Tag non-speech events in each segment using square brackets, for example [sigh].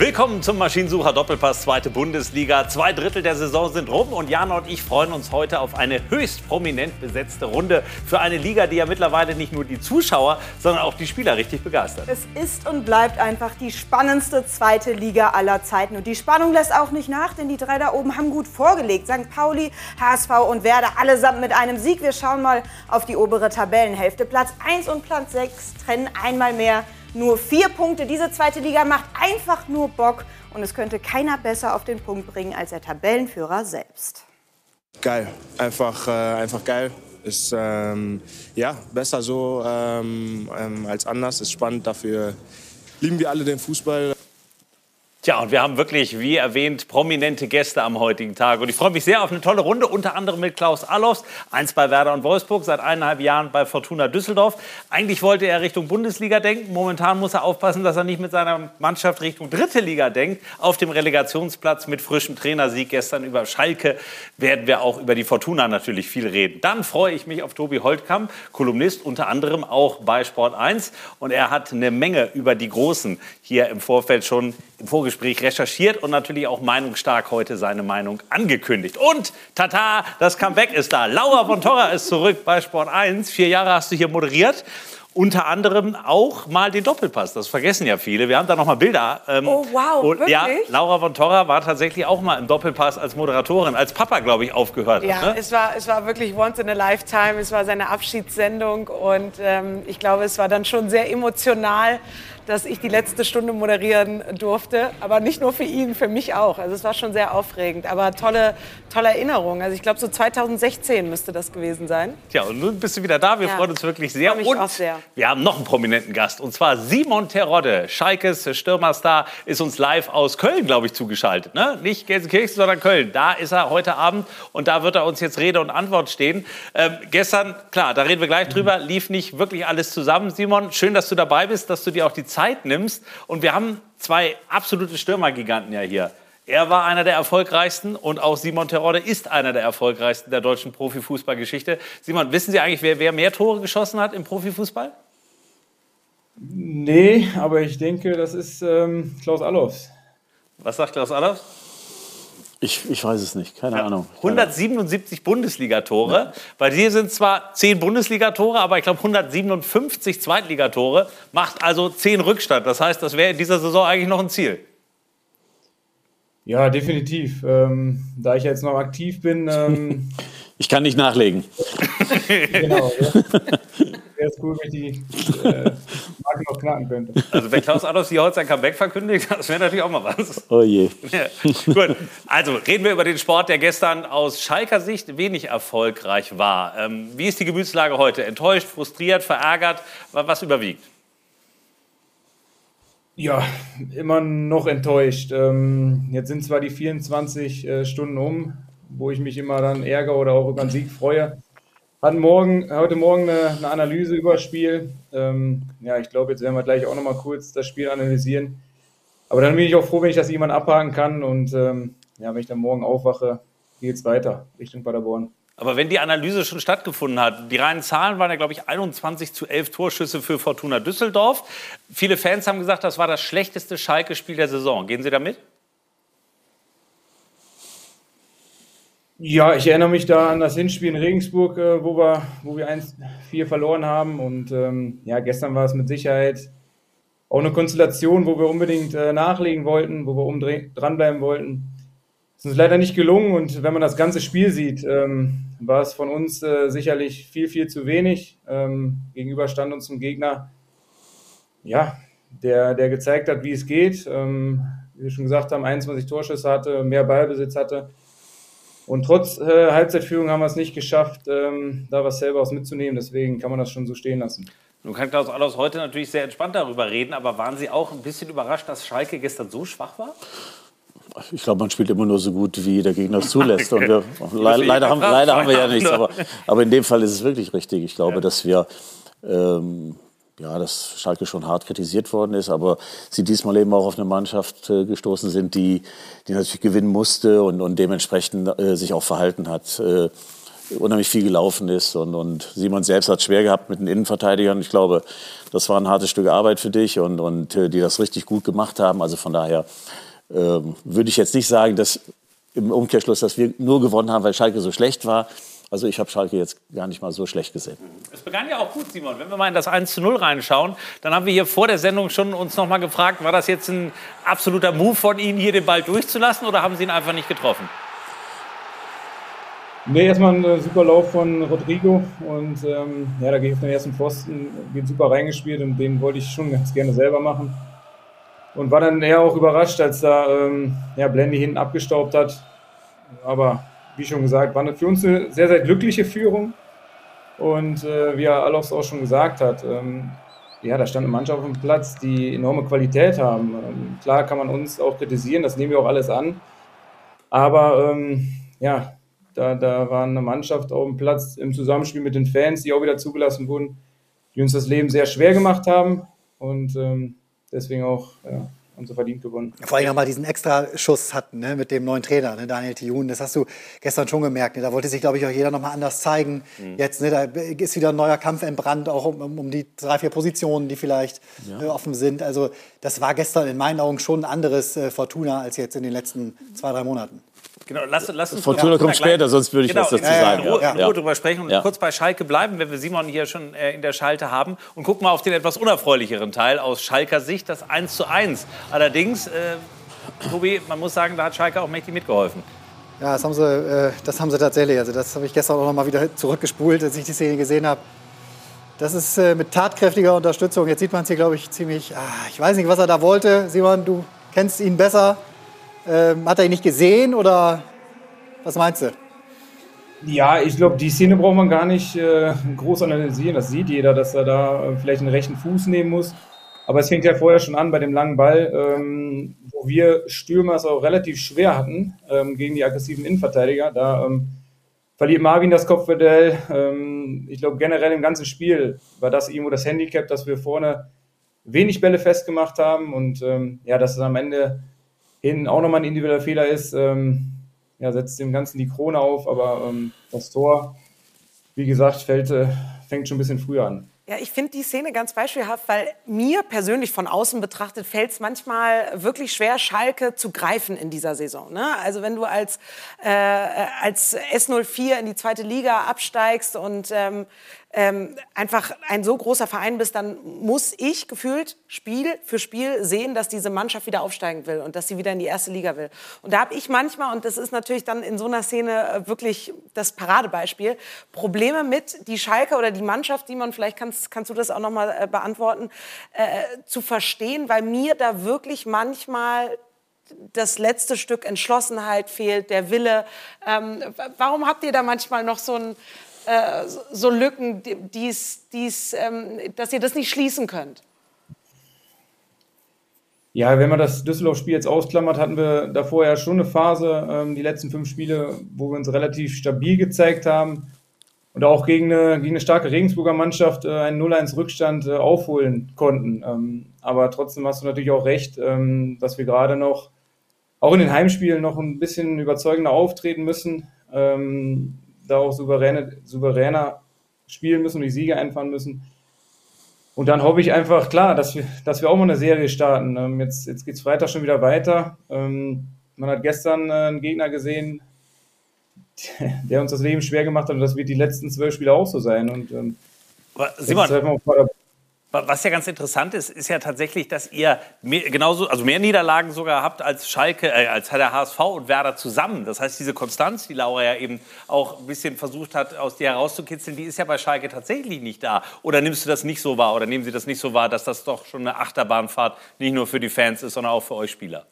Willkommen zum Maschinensucher Doppelpass, zweite Bundesliga. Zwei Drittel der Saison sind rum und Jana und ich freuen uns heute auf eine höchst prominent besetzte Runde für eine Liga, die ja mittlerweile nicht nur die Zuschauer, sondern auch die Spieler richtig begeistert. Es ist und bleibt einfach die spannendste zweite Liga aller Zeiten. Und die Spannung lässt auch nicht nach, denn die drei da oben haben gut vorgelegt. St. Pauli, HSV und Werder allesamt mit einem Sieg. Wir schauen mal auf die obere Tabellenhälfte. Platz 1 und Platz 6 trennen einmal mehr nur vier Punkte. Diese zweite Liga macht einfach nur Bock und es könnte keiner besser auf den Punkt bringen als der Tabellenführer selbst. Geil, einfach, äh, einfach geil. Ist ähm, ja besser so ähm, ähm, als anders. Ist spannend. Dafür lieben wir alle den Fußball. Tja, und wir haben wirklich, wie erwähnt, prominente Gäste am heutigen Tag. Und ich freue mich sehr auf eine tolle Runde, unter anderem mit Klaus Allofs, eins bei Werder und Wolfsburg, seit eineinhalb Jahren bei Fortuna Düsseldorf. Eigentlich wollte er Richtung Bundesliga denken. Momentan muss er aufpassen, dass er nicht mit seiner Mannschaft Richtung dritte Liga denkt. Auf dem Relegationsplatz mit frischem Trainersieg gestern über Schalke werden wir auch über die Fortuna natürlich viel reden. Dann freue ich mich auf Tobi Holtkamp, Kolumnist, unter anderem auch bei Sport 1. Und er hat eine Menge über die Großen hier im Vorfeld schon im Vorgespräch recherchiert und natürlich auch meinungsstark heute seine Meinung angekündigt. Und tata, das Comeback ist da. Laura von Torra ist zurück bei Sport 1. Vier Jahre hast du hier moderiert. Unter anderem auch mal den Doppelpass. Das vergessen ja viele. Wir haben da noch mal Bilder. Ähm, oh wow, und, wirklich? Ja, Laura von Torra war tatsächlich auch mal im Doppelpass als Moderatorin, als Papa, glaube ich, aufgehört ja, hat. Ne? es, war, es war wirklich once in a lifetime. Es war seine Abschiedssendung und ähm, ich glaube, es war dann schon sehr emotional dass ich die letzte Stunde moderieren durfte. Aber nicht nur für ihn, für mich auch. Also es war schon sehr aufregend. Aber tolle, tolle Erinnerung. Also ich glaube, so 2016 müsste das gewesen sein. Tja, und nun bist du wieder da. Wir ja. freuen uns wirklich sehr. Mich und auch sehr. wir haben noch einen prominenten Gast. Und zwar Simon Terodde, Schalkes Stürmerstar, ist uns live aus Köln, glaube ich, zugeschaltet. Ne? Nicht Gelsenkirchen, sondern Köln. Da ist er heute Abend und da wird er uns jetzt Rede und Antwort stehen. Ähm, gestern, klar, da reden wir gleich drüber, lief nicht wirklich alles zusammen. Simon, schön, dass du dabei bist, dass du dir auch die Zeit Zeit nimmst. Und wir haben zwei absolute Stürmergiganten ja hier. Er war einer der erfolgreichsten und auch Simon Terodde ist einer der erfolgreichsten der deutschen Profifußballgeschichte. Simon, wissen Sie eigentlich, wer, wer mehr Tore geschossen hat im Profifußball? Nee, aber ich denke, das ist ähm, Klaus Allofs. Was sagt Klaus Allofs? Ich, ich weiß es nicht, keine ja, Ahnung. 177 Bundesligatore. Ja. Bei dir sind zwar 10 Bundesligatore, aber ich glaube 157 Zweitligatore. Macht also 10 Rückstand. Das heißt, das wäre in dieser Saison eigentlich noch ein Ziel. Ja, definitiv. Ähm, da ich jetzt noch aktiv bin. Ähm, [laughs] ich kann nicht nachlegen. [laughs] genau. Ja. [laughs] wäre es cool, wenn ich die äh, Marke noch knacken könnte. Also wenn Klaus Adolf hier heute sein Comeback verkündigt, das wäre natürlich auch mal was. Oh je. Ja. Gut, also reden wir über den Sport, der gestern aus Schalker Sicht wenig erfolgreich war. Ähm, wie ist die Gemütslage heute? Enttäuscht, frustriert, verärgert? Was überwiegt? Ja, immer noch enttäuscht. Ähm, jetzt sind zwar die 24 äh, Stunden um, wo ich mich immer dann ärgere oder auch über einen Sieg freue hatten morgen, heute Morgen eine, eine Analyse über das Spiel. Ähm, ja, ich glaube, jetzt werden wir gleich auch nochmal kurz das Spiel analysieren. Aber dann bin ich auch froh, wenn ich das jemand abhaken kann. Und ähm, ja, wenn ich dann morgen aufwache, geht es weiter Richtung Paderborn. Aber wenn die Analyse schon stattgefunden hat, die reinen Zahlen waren ja, glaube ich, 21 zu 11 Torschüsse für Fortuna Düsseldorf. Viele Fans haben gesagt, das war das schlechteste Schalke-Spiel der Saison. Gehen Sie damit? Ja, ich erinnere mich da an das Hinspiel in Regensburg, äh, wo wir, wo wir 1-4 verloren haben. Und ähm, ja, gestern war es mit Sicherheit auch eine Konstellation, wo wir unbedingt äh, nachlegen wollten, wo wir dranbleiben wollten. Es ist uns leider nicht gelungen und wenn man das ganze Spiel sieht, ähm, war es von uns äh, sicherlich viel, viel zu wenig. Ähm, gegenüber stand uns ein Gegner, ja, der, der gezeigt hat, wie es geht. Ähm, wie wir schon gesagt haben, 21 Torschüsse hatte, mehr Ballbesitz hatte und trotz äh, Halbzeitführung haben wir es nicht geschafft, ähm, da was selber aus mitzunehmen. Deswegen kann man das schon so stehen lassen. Nun kann Klaus Allers heute natürlich sehr entspannt darüber reden, aber waren Sie auch ein bisschen überrascht, dass Schalke gestern so schwach war? Ich glaube, man spielt immer nur so gut, wie der Gegner es zulässt. [laughs] Okay. Wir, le leider, haben, leider haben wir ja nichts, [laughs] aber, aber, in dem Fall ist es wirklich richtig. Ich glaube, ja. dass wir ähm, ja, dass Schalke schon hart kritisiert worden ist, aber sie diesmal eben auch auf eine Mannschaft äh, gestoßen sind, die, die natürlich gewinnen musste und, und dementsprechend äh, sich auch verhalten hat. Äh, unheimlich viel gelaufen ist. Und, und Simon selbst hat es schwer gehabt mit den Innenverteidigern. Ich glaube, das war ein hartes Stück Arbeit für dich und, und äh, die das richtig gut gemacht haben. Also von daher ähm, würde ich jetzt nicht sagen, dass im Umkehrschluss, dass wir nur gewonnen haben, weil Schalke so schlecht war. Also ich habe Schalke jetzt gar nicht mal so schlecht gesehen. Es begann ja auch gut, Simon. Wenn wir mal in das 1 zu 0 reinschauen, dann haben wir hier vor der Sendung schon uns noch mal gefragt, war das jetzt ein absoluter Move von Ihnen, hier den Ball durchzulassen oder haben Sie ihn einfach nicht getroffen? Nee, erstmal ein äh, super Lauf von Rodrigo und ähm, ja, da gehe ich auf den ersten Pfosten, geht super reingespielt und den wollte ich schon [laughs] ganz gerne selber machen. Und war dann eher auch überrascht, als da ähm, ja, Blendy hinten abgestaubt hat. Aber wie schon gesagt, war für uns eine sehr, sehr glückliche Führung. Und äh, wie Alofs auch schon gesagt hat, ähm, ja, da stand eine Mannschaft auf dem Platz, die enorme Qualität haben. Ähm, klar kann man uns auch kritisieren, das nehmen wir auch alles an. Aber ähm, ja, da, da war eine Mannschaft auf dem Platz im Zusammenspiel mit den Fans, die auch wieder zugelassen wurden, die uns das Leben sehr schwer gemacht haben und ähm, deswegen auch ja, und so verdient gewonnen. Vor allem nochmal diesen Extra-Schuss hatten ne, mit dem neuen Trainer, ne, Daniel Thijun. Das hast du gestern schon gemerkt. Ne? Da wollte sich, glaube ich, auch jeder nochmal anders zeigen. Mhm. Jetzt, ne, da ist wieder ein neuer Kampf entbrannt, auch um, um die drei, vier Positionen, die vielleicht ja. äh, offen sind. Also das war gestern in meinen Augen schon ein anderes äh, Fortuna als jetzt in den letzten zwei, drei Monaten. Genau, lass, lass uns Fortuna kommt später, sonst würde ich genau, was dazu sagen. Ja, ja, ja. drüber sprechen und ja. kurz bei Schalke bleiben, wenn wir Simon hier schon äh, in der Schalte haben. Und gucken mal auf den etwas unerfreulicheren Teil aus Schalker Sicht, das 1 zu 1. Allerdings, äh, Tobi, man muss sagen, da hat Schalke auch mächtig mitgeholfen. Ja, das haben sie, äh, das haben sie tatsächlich. Also das habe ich gestern auch noch mal wieder zurückgespult, als ich die Szene gesehen habe. Das ist äh, mit tatkräftiger Unterstützung. Jetzt sieht man es hier, glaube ich, ziemlich. Ah, ich weiß nicht, was er da wollte. Simon, du kennst ihn besser. Ähm, hat er ihn nicht gesehen oder was meinst du? Ja, ich glaube, die Szene braucht man gar nicht äh, groß analysieren. Das sieht jeder, dass er da äh, vielleicht einen rechten Fuß nehmen muss. Aber es fängt ja vorher schon an bei dem langen Ball, ähm, wo wir Stürmer es auch relativ schwer hatten ähm, gegen die aggressiven Innenverteidiger. Da ähm, verliert Marvin das Kopfball. Ähm, ich glaube, generell im ganzen Spiel war das irgendwo das Handicap, dass wir vorne wenig Bälle festgemacht haben und ähm, ja, dass es am Ende hin auch nochmal ein individueller Fehler ist, ähm, ja, setzt dem Ganzen die Krone auf, aber ähm, das Tor, wie gesagt, fällt, äh, fängt schon ein bisschen früher an. Ja, ich finde die Szene ganz beispielhaft, weil mir persönlich von außen betrachtet fällt es manchmal wirklich schwer, Schalke zu greifen in dieser Saison. Ne? Also wenn du als, äh, als S04 in die zweite Liga absteigst und ähm, ähm, einfach ein so großer Verein bist, dann muss ich gefühlt Spiel für Spiel sehen, dass diese Mannschaft wieder aufsteigen will und dass sie wieder in die erste Liga will. Und da habe ich manchmal, und das ist natürlich dann in so einer Szene äh, wirklich das Paradebeispiel, Probleme mit die Schalke oder die Mannschaft, die man vielleicht kannst, kannst du das auch noch mal äh, beantworten, äh, zu verstehen, weil mir da wirklich manchmal das letzte Stück Entschlossenheit fehlt, der Wille. Ähm, warum habt ihr da manchmal noch so ein äh, so Lücken, die's, die's, ähm, dass ihr das nicht schließen könnt? Ja, wenn man das Düsseldorf-Spiel jetzt ausklammert, hatten wir davor ja schon eine Phase, ähm, die letzten fünf Spiele, wo wir uns relativ stabil gezeigt haben und auch gegen eine, gegen eine starke Regensburger Mannschaft äh, einen 0-1-Rückstand äh, aufholen konnten. Ähm, aber trotzdem hast du natürlich auch recht, ähm, dass wir gerade noch, auch in den Heimspielen, noch ein bisschen überzeugender auftreten müssen. Ähm, da auch souveräne, souveräner spielen müssen und die Siege einfahren müssen. Und dann hoffe ich einfach, klar, dass wir, dass wir auch mal eine Serie starten. Ähm, jetzt jetzt geht es Freitag schon wieder weiter. Ähm, man hat gestern äh, einen Gegner gesehen, [laughs] der uns das Leben schwer gemacht hat und das wird die letzten zwölf Spiele auch so sein. Und, ähm, Simon, was ja ganz interessant ist, ist ja tatsächlich, dass ihr mehr, genauso, also mehr Niederlagen sogar habt als Schalke, äh, als der HSV und Werder zusammen. Das heißt, diese Konstanz, die Laura ja eben auch ein bisschen versucht hat, aus dir herauszukitzeln, die ist ja bei Schalke tatsächlich nicht da. Oder nimmst du das nicht so wahr? Oder nehmen Sie das nicht so wahr, dass das doch schon eine Achterbahnfahrt nicht nur für die Fans ist, sondern auch für euch Spieler?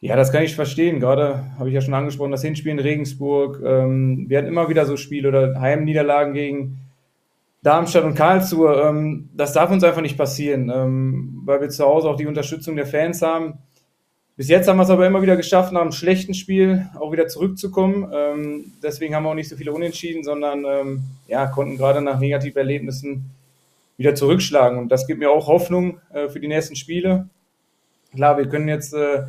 Ja, das kann ich verstehen. Gerade habe ich ja schon angesprochen, das Hinspiel in Regensburg. Ähm, wir hatten immer wieder so Spiele oder Heimniederlagen gegen Darmstadt und Karlsruhe, ähm, das darf uns einfach nicht passieren, ähm, weil wir zu Hause auch die Unterstützung der Fans haben. Bis jetzt haben wir es aber immer wieder geschafft, nach einem schlechten Spiel auch wieder zurückzukommen. Ähm, deswegen haben wir auch nicht so viele Unentschieden, sondern ähm, ja, konnten gerade nach Negativerlebnissen wieder zurückschlagen. Und das gibt mir auch Hoffnung äh, für die nächsten Spiele. Klar, wir können jetzt äh,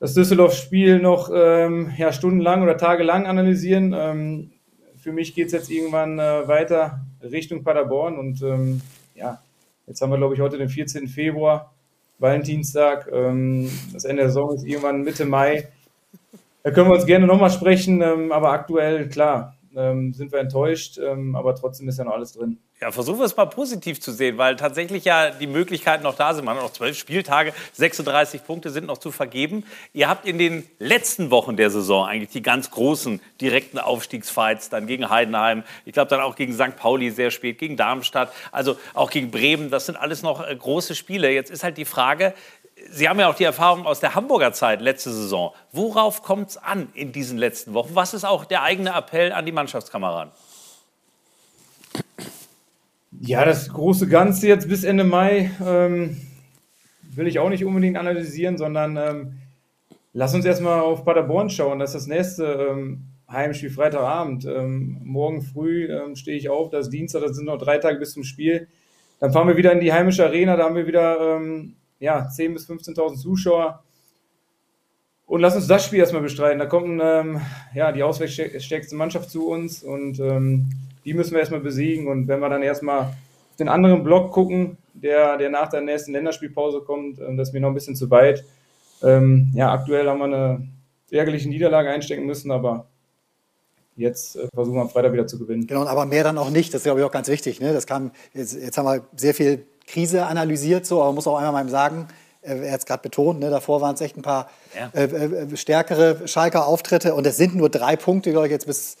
das Düsseldorf-Spiel noch ähm, ja, stundenlang oder tagelang analysieren. Ähm, für mich geht es jetzt irgendwann äh, weiter Richtung Paderborn und ähm, ja, jetzt haben wir, glaube ich, heute den 14. Februar, Valentinstag. Ähm, das Ende der Saison ist irgendwann Mitte Mai. Da können wir uns gerne nochmal sprechen, ähm, aber aktuell, klar, ähm, sind wir enttäuscht, ähm, aber trotzdem ist ja noch alles drin. Ja, versuchen wir es mal positiv zu sehen, weil tatsächlich ja die Möglichkeiten noch da sind. Man hat noch zwölf Spieltage, 36 Punkte sind noch zu vergeben. Ihr habt in den letzten Wochen der Saison eigentlich die ganz großen direkten Aufstiegsfights, dann gegen Heidenheim, ich glaube dann auch gegen St. Pauli sehr spät, gegen Darmstadt, also auch gegen Bremen. Das sind alles noch äh, große Spiele. Jetzt ist halt die Frage, Sie haben ja auch die Erfahrung aus der Hamburger Zeit letzte Saison. Worauf kommt es an in diesen letzten Wochen? Was ist auch der eigene Appell an die Mannschaftskameraden? Ja, das große Ganze jetzt bis Ende Mai ähm, will ich auch nicht unbedingt analysieren, sondern ähm, lass uns erstmal auf Paderborn schauen. Das ist das nächste ähm, Heimspiel Freitagabend. Ähm, morgen früh ähm, stehe ich auf, das ist Dienstag, das sind noch drei Tage bis zum Spiel. Dann fahren wir wieder in die heimische Arena, da haben wir wieder ähm, ja, 10.000 bis 15.000 Zuschauer. Und lass uns das Spiel erstmal bestreiten. Da kommt ähm, ja, die auswärtsstärkste Mannschaft zu uns und ähm, die müssen wir erstmal besiegen. Und wenn wir dann erstmal den anderen Block gucken, der, der nach der nächsten Länderspielpause kommt, ähm, das ist mir noch ein bisschen zu weit. Ähm, ja, aktuell haben wir eine ärgerliche Niederlage einstecken müssen, aber jetzt äh, versuchen wir am Freitag wieder zu gewinnen. Genau, aber mehr dann auch nicht. Das ist, glaube ich, auch ganz wichtig. Ne? Das kam, jetzt, jetzt haben wir sehr viel Krise analysiert, so, aber man muss auch einmal mal sagen, äh, er hat es gerade betont, ne, davor waren es echt ein paar ja. äh, äh, stärkere Schalker Auftritte und es sind nur drei Punkte, glaube ich, jetzt bis,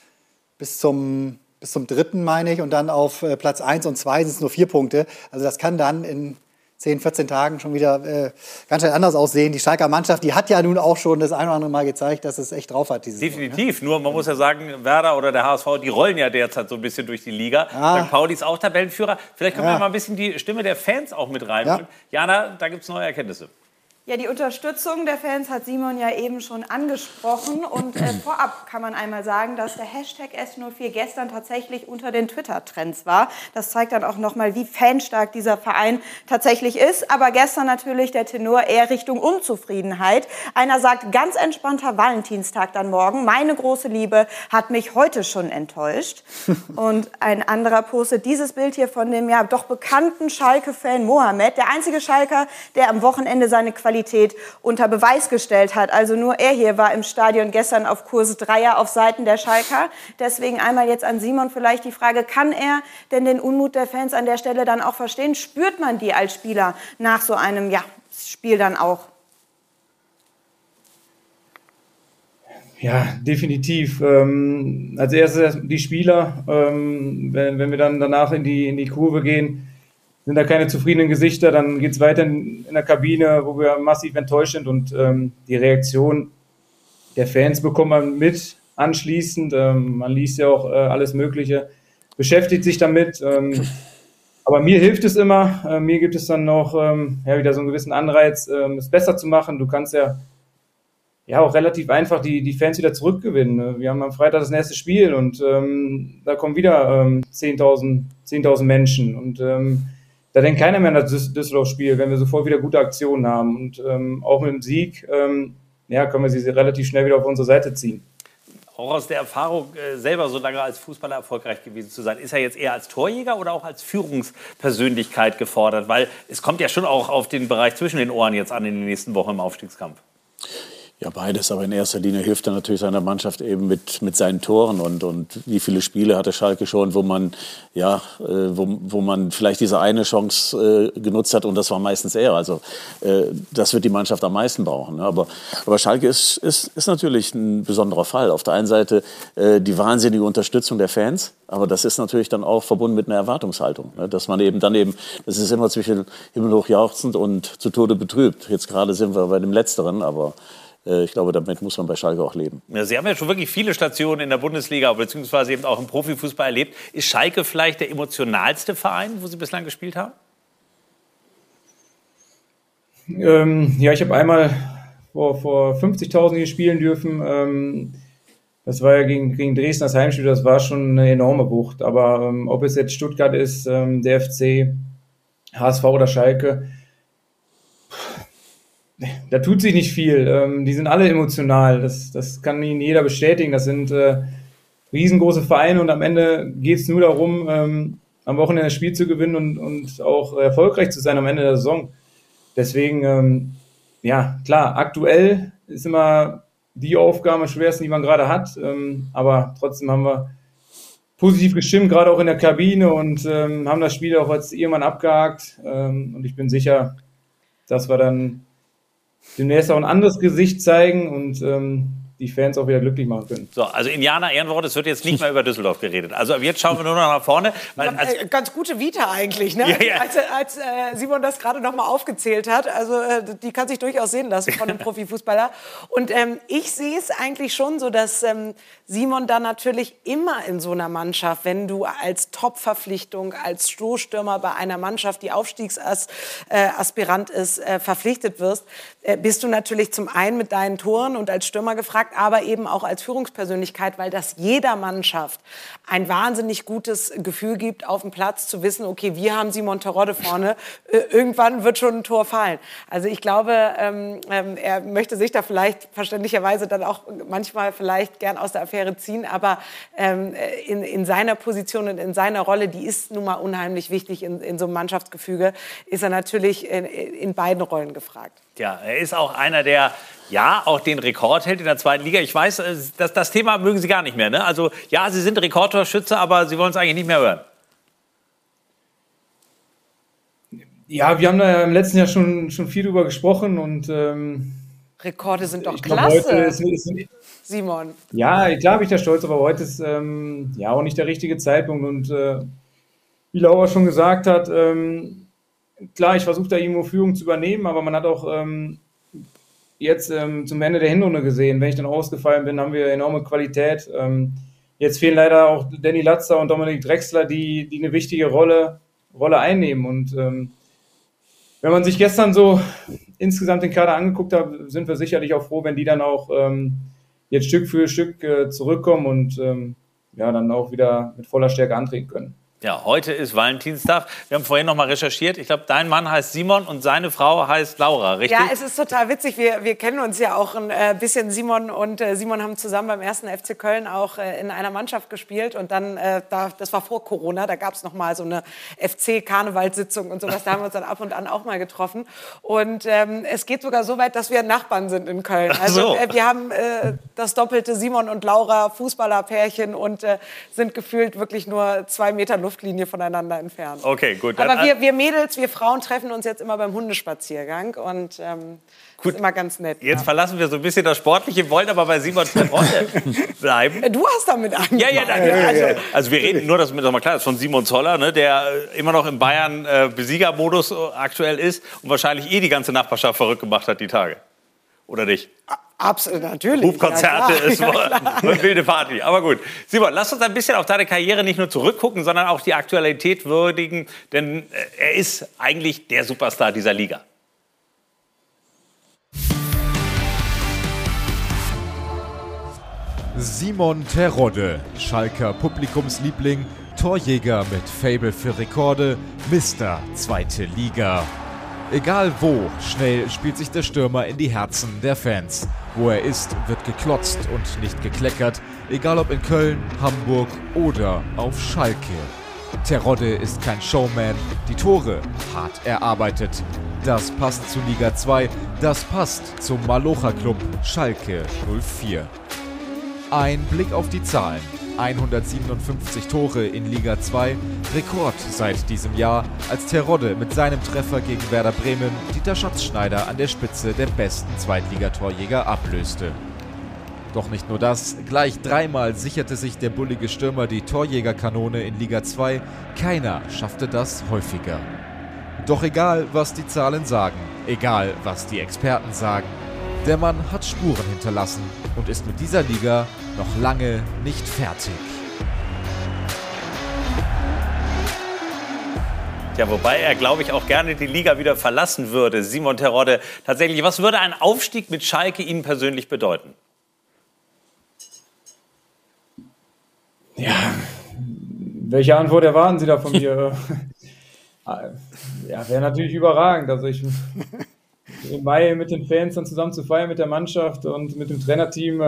bis zum bis zum dritten, meine ich, und dann auf äh, Platz 1 und 2 sind es nur vier Punkte. Also das kann dann in 10, 14 Tagen schon wieder äh, ganz schön anders aussehen. Die Schalker Mannschaft, die hat ja nun auch schon das ein oder andere Mal gezeigt, dass es echt drauf hat. Dieses Definitiv. Jahr, ne? Nur man muss ja sagen, Werder oder der HSV, die rollen ja derzeit so ein bisschen durch die Liga. Ah. St. Pauli ist auch Tabellenführer. Vielleicht können ja. wir mal ein bisschen die Stimme der Fans auch mit rein. Ja. Jana, da gibt es neue Erkenntnisse. Ja, die Unterstützung der Fans hat Simon ja eben schon angesprochen. Und äh, vorab kann man einmal sagen, dass der Hashtag S04 gestern tatsächlich unter den Twitter-Trends war. Das zeigt dann auch nochmal, wie fanstark dieser Verein tatsächlich ist. Aber gestern natürlich der Tenor eher Richtung Unzufriedenheit. Einer sagt, ganz entspannter Valentinstag dann morgen. Meine große Liebe hat mich heute schon enttäuscht. Und ein anderer postet dieses Bild hier von dem ja doch bekannten Schalke-Fan Mohamed. Der einzige Schalker, der am Wochenende seine Qualität Qualität unter Beweis gestellt hat. Also nur er hier war im Stadion gestern auf Kurs Dreier auf Seiten der Schalker. Deswegen einmal jetzt an Simon vielleicht die Frage, kann er denn den Unmut der Fans an der Stelle dann auch verstehen? Spürt man die als Spieler nach so einem ja, Spiel dann auch? Ja, definitiv. Ähm, als erstes die Spieler. Ähm, wenn, wenn wir dann danach in die, in die Kurve gehen, sind da keine zufriedenen Gesichter, dann geht es weiter in, in, der Kabine, wo wir massiv enttäuscht sind und ähm, die Reaktion der Fans bekommt man mit anschließend. Ähm, man liest ja auch äh, alles Mögliche, beschäftigt sich damit. Ähm, aber mir hilft es immer. Äh, mir gibt es dann noch ähm, ja, wieder so einen gewissen Anreiz, ähm, es besser zu machen. Du kannst ja ja auch relativ einfach die, die Fans wieder zurückgewinnen. Ne? Wir haben am Freitag das nächste Spiel und ähm, da kommen wieder ähm, 10.000 10 Menschen und ähm, da denkt keiner mehr an das Düsseldorf-Spiel, wenn wir sofort wieder gute Aktionen haben. Und ähm, auch mit dem Sieg ähm, ja, können wir sie relativ schnell wieder auf unsere Seite ziehen. Auch aus der Erfahrung, äh, selber so lange als Fußballer erfolgreich gewesen zu sein, ist er jetzt eher als Torjäger oder auch als Führungspersönlichkeit gefordert? Weil es kommt ja schon auch auf den Bereich zwischen den Ohren jetzt an in den nächsten Wochen im Aufstiegskampf. Ja, beides, aber in erster Linie hilft er natürlich seiner Mannschaft eben mit, mit seinen Toren und, und wie viele Spiele hatte Schalke schon, wo man, ja, äh, wo, wo man vielleicht diese eine Chance äh, genutzt hat und das war meistens er. Also äh, das wird die Mannschaft am meisten brauchen. Ne? Aber, aber Schalke ist, ist, ist natürlich ein besonderer Fall. Auf der einen Seite äh, die wahnsinnige Unterstützung der Fans, aber das ist natürlich dann auch verbunden mit einer Erwartungshaltung, ne? dass man eben dann eben, das ist immer zwischen himmelhoch jauchzend und zu Tode betrübt. Jetzt gerade sind wir bei dem Letzteren, aber ich glaube, damit muss man bei Schalke auch leben. Ja, Sie haben ja schon wirklich viele Stationen in der Bundesliga beziehungsweise eben auch im Profifußball erlebt. Ist Schalke vielleicht der emotionalste Verein, wo Sie bislang gespielt haben? Ähm, ja, ich habe einmal vor, vor 50.000 hier spielen dürfen. Ähm, das war ja gegen, gegen Dresden das Heimspiel, das war schon eine enorme Bucht. Aber ähm, ob es jetzt Stuttgart ist, ähm, der FC, HSV oder Schalke, da tut sich nicht viel. Ähm, die sind alle emotional. Das, das kann Ihnen jeder bestätigen. Das sind äh, riesengroße Vereine und am Ende geht es nur darum, ähm, am Wochenende das Spiel zu gewinnen und, und auch erfolgreich zu sein am Ende der Saison. Deswegen, ähm, ja, klar, aktuell ist immer die Aufgabe am schwersten, die man gerade hat. Ähm, aber trotzdem haben wir positiv gestimmt, gerade auch in der Kabine und ähm, haben das Spiel auch als irgendwann abgehakt. Ähm, und ich bin sicher, dass wir dann demnächst auch ein anderes Gesicht zeigen und ähm, die Fans auch wieder glücklich machen können. So, also Indianer Ehrenwort, es wird jetzt nicht mehr über Düsseldorf geredet. Also jetzt schauen wir nur noch nach vorne. Weil, als äh, ganz gute Vita eigentlich, ne? Ja, ja. Als, als äh, Simon das gerade noch mal aufgezählt hat. Also äh, die kann sich durchaus sehen lassen von einem [laughs] Profifußballer. Und ähm, ich sehe es eigentlich schon so, dass ähm, Simon dann natürlich immer in so einer Mannschaft, wenn du als Top-Verpflichtung, als Stoßstürmer bei einer Mannschaft, die Aufstiegsaspirant ist, äh, verpflichtet wirst, äh, bist du natürlich zum einen mit deinen Toren und als Stürmer gefragt, gefragt, aber eben auch als Führungspersönlichkeit, weil das jeder Mannschaft ein wahnsinnig gutes Gefühl gibt, auf dem Platz zu wissen, okay, wir haben Simon Terodde vorne, [laughs] äh, irgendwann wird schon ein Tor fallen. Also ich glaube, ähm, ähm, er möchte sich da vielleicht verständlicherweise dann auch manchmal vielleicht gern aus der Affäre ziehen, aber ähm, in, in seiner Position und in seiner Rolle, die ist nun mal unheimlich wichtig in, in so einem Mannschaftsgefüge, ist er natürlich in, in beiden Rollen gefragt. Ja, er ist auch einer, der ja auch den Rekord hält in der zweiten Liga. Ich weiß, äh, das, das Thema mögen Sie gar nicht mehr. Ne? Also ja, Sie sind Rekordtorschütze, aber Sie wollen es eigentlich nicht mehr hören. Ja, wir haben da im letzten Jahr schon, schon viel drüber gesprochen und ähm, Rekorde sind doch klasse. Glaub, ist, ist, Simon. Ja, klar habe ich da stolz, aber heute ist ähm, ja auch nicht der richtige Zeitpunkt und äh, wie Laura schon gesagt hat, ähm, klar, ich versuche da irgendwo Führung zu übernehmen, aber man hat auch ähm, jetzt ähm, zum Ende der Hinrunde gesehen, wenn ich dann ausgefallen bin, haben wir enorme Qualität. Ähm, jetzt fehlen leider auch Danny Latzer und Dominik Drexler, die, die eine wichtige Rolle, Rolle einnehmen. Und ähm, wenn man sich gestern so insgesamt den Kader angeguckt hat, sind wir sicherlich auch froh, wenn die dann auch ähm, jetzt Stück für Stück äh, zurückkommen und ähm, ja, dann auch wieder mit voller Stärke antreten können. Ja, heute ist Valentinstag. Wir haben vorhin noch mal recherchiert. Ich glaube, dein Mann heißt Simon und seine Frau heißt Laura, richtig? Ja, es ist total witzig. Wir, wir kennen uns ja auch ein äh, bisschen. Simon und äh, Simon haben zusammen beim ersten FC Köln auch äh, in einer Mannschaft gespielt. Und dann, da, das war vor Corona, da gab es noch mal so eine FC-Karnevalssitzung und sowas. Da haben wir uns dann ab und an auch mal getroffen. Und ähm, es geht sogar so weit, dass wir Nachbarn sind in Köln. Also so. Wir haben das doppelte Simon und Laura Fußballerpärchen und sind gefühlt wirklich nur zwei Meter Luft Luftlinie voneinander entfernt. Okay, gut. Aber wir, wir Mädels, wir Frauen treffen uns jetzt immer beim Hundespaziergang und ähm, Gut. ist immer ganz nett. Jetzt ja. verlassen wir so ein bisschen das Sportliche, wollen aber bei Simon Terodde [laughs] bleiben. Du hast damit angefangen. Ja, ja, danke. Also, also wir reden nur, dass mir das mal klar ist, von Simon Zoller, ne, der immer noch im Bayern äh, Besiegermodus aktuell ist und wahrscheinlich eh die ganze Nachbarschaft verrückt gemacht hat die Tage. Oder nicht? Absolut, natürlich. Hubkonzerte ja, ist ja, [laughs] eine wilde Party. Aber gut. Simon, lass uns ein bisschen auf deine Karriere nicht nur zurückgucken, sondern auch die Aktualität würdigen. Denn äh, er ist eigentlich der Superstar dieser Liga. Simon Terodde, Schalker Publikumsliebling, Torjäger mit Fable für Rekorde, Mister Zweite Liga. Egal wo, schnell spielt sich der Stürmer in die Herzen der Fans. Wo er ist, wird geklotzt und nicht gekleckert, egal ob in Köln, Hamburg oder auf Schalke. Terodde ist kein Showman, die Tore hart erarbeitet. Das passt zu Liga 2, das passt zum Malocha Club Schalke 04. Ein Blick auf die Zahlen. 157 Tore in Liga 2, Rekord seit diesem Jahr, als Terodde mit seinem Treffer gegen Werder Bremen Dieter Schatzschneider an der Spitze der besten Zweitligatorjäger ablöste. Doch nicht nur das, gleich dreimal sicherte sich der bullige Stürmer die Torjägerkanone in Liga 2, keiner schaffte das häufiger. Doch egal, was die Zahlen sagen, egal, was die Experten sagen, der Mann hat Spuren hinterlassen und ist mit dieser Liga noch lange nicht fertig. Ja, wobei er, glaube ich, auch gerne die Liga wieder verlassen würde. Simon Terodde, tatsächlich, was würde ein Aufstieg mit Schalke Ihnen persönlich bedeuten? Ja, welche Antwort erwarten Sie da von mir? [laughs] ja, wäre natürlich überragend. Also ich im Mai mit den Fans dann zusammen zu feiern mit der Mannschaft und mit dem Trainerteam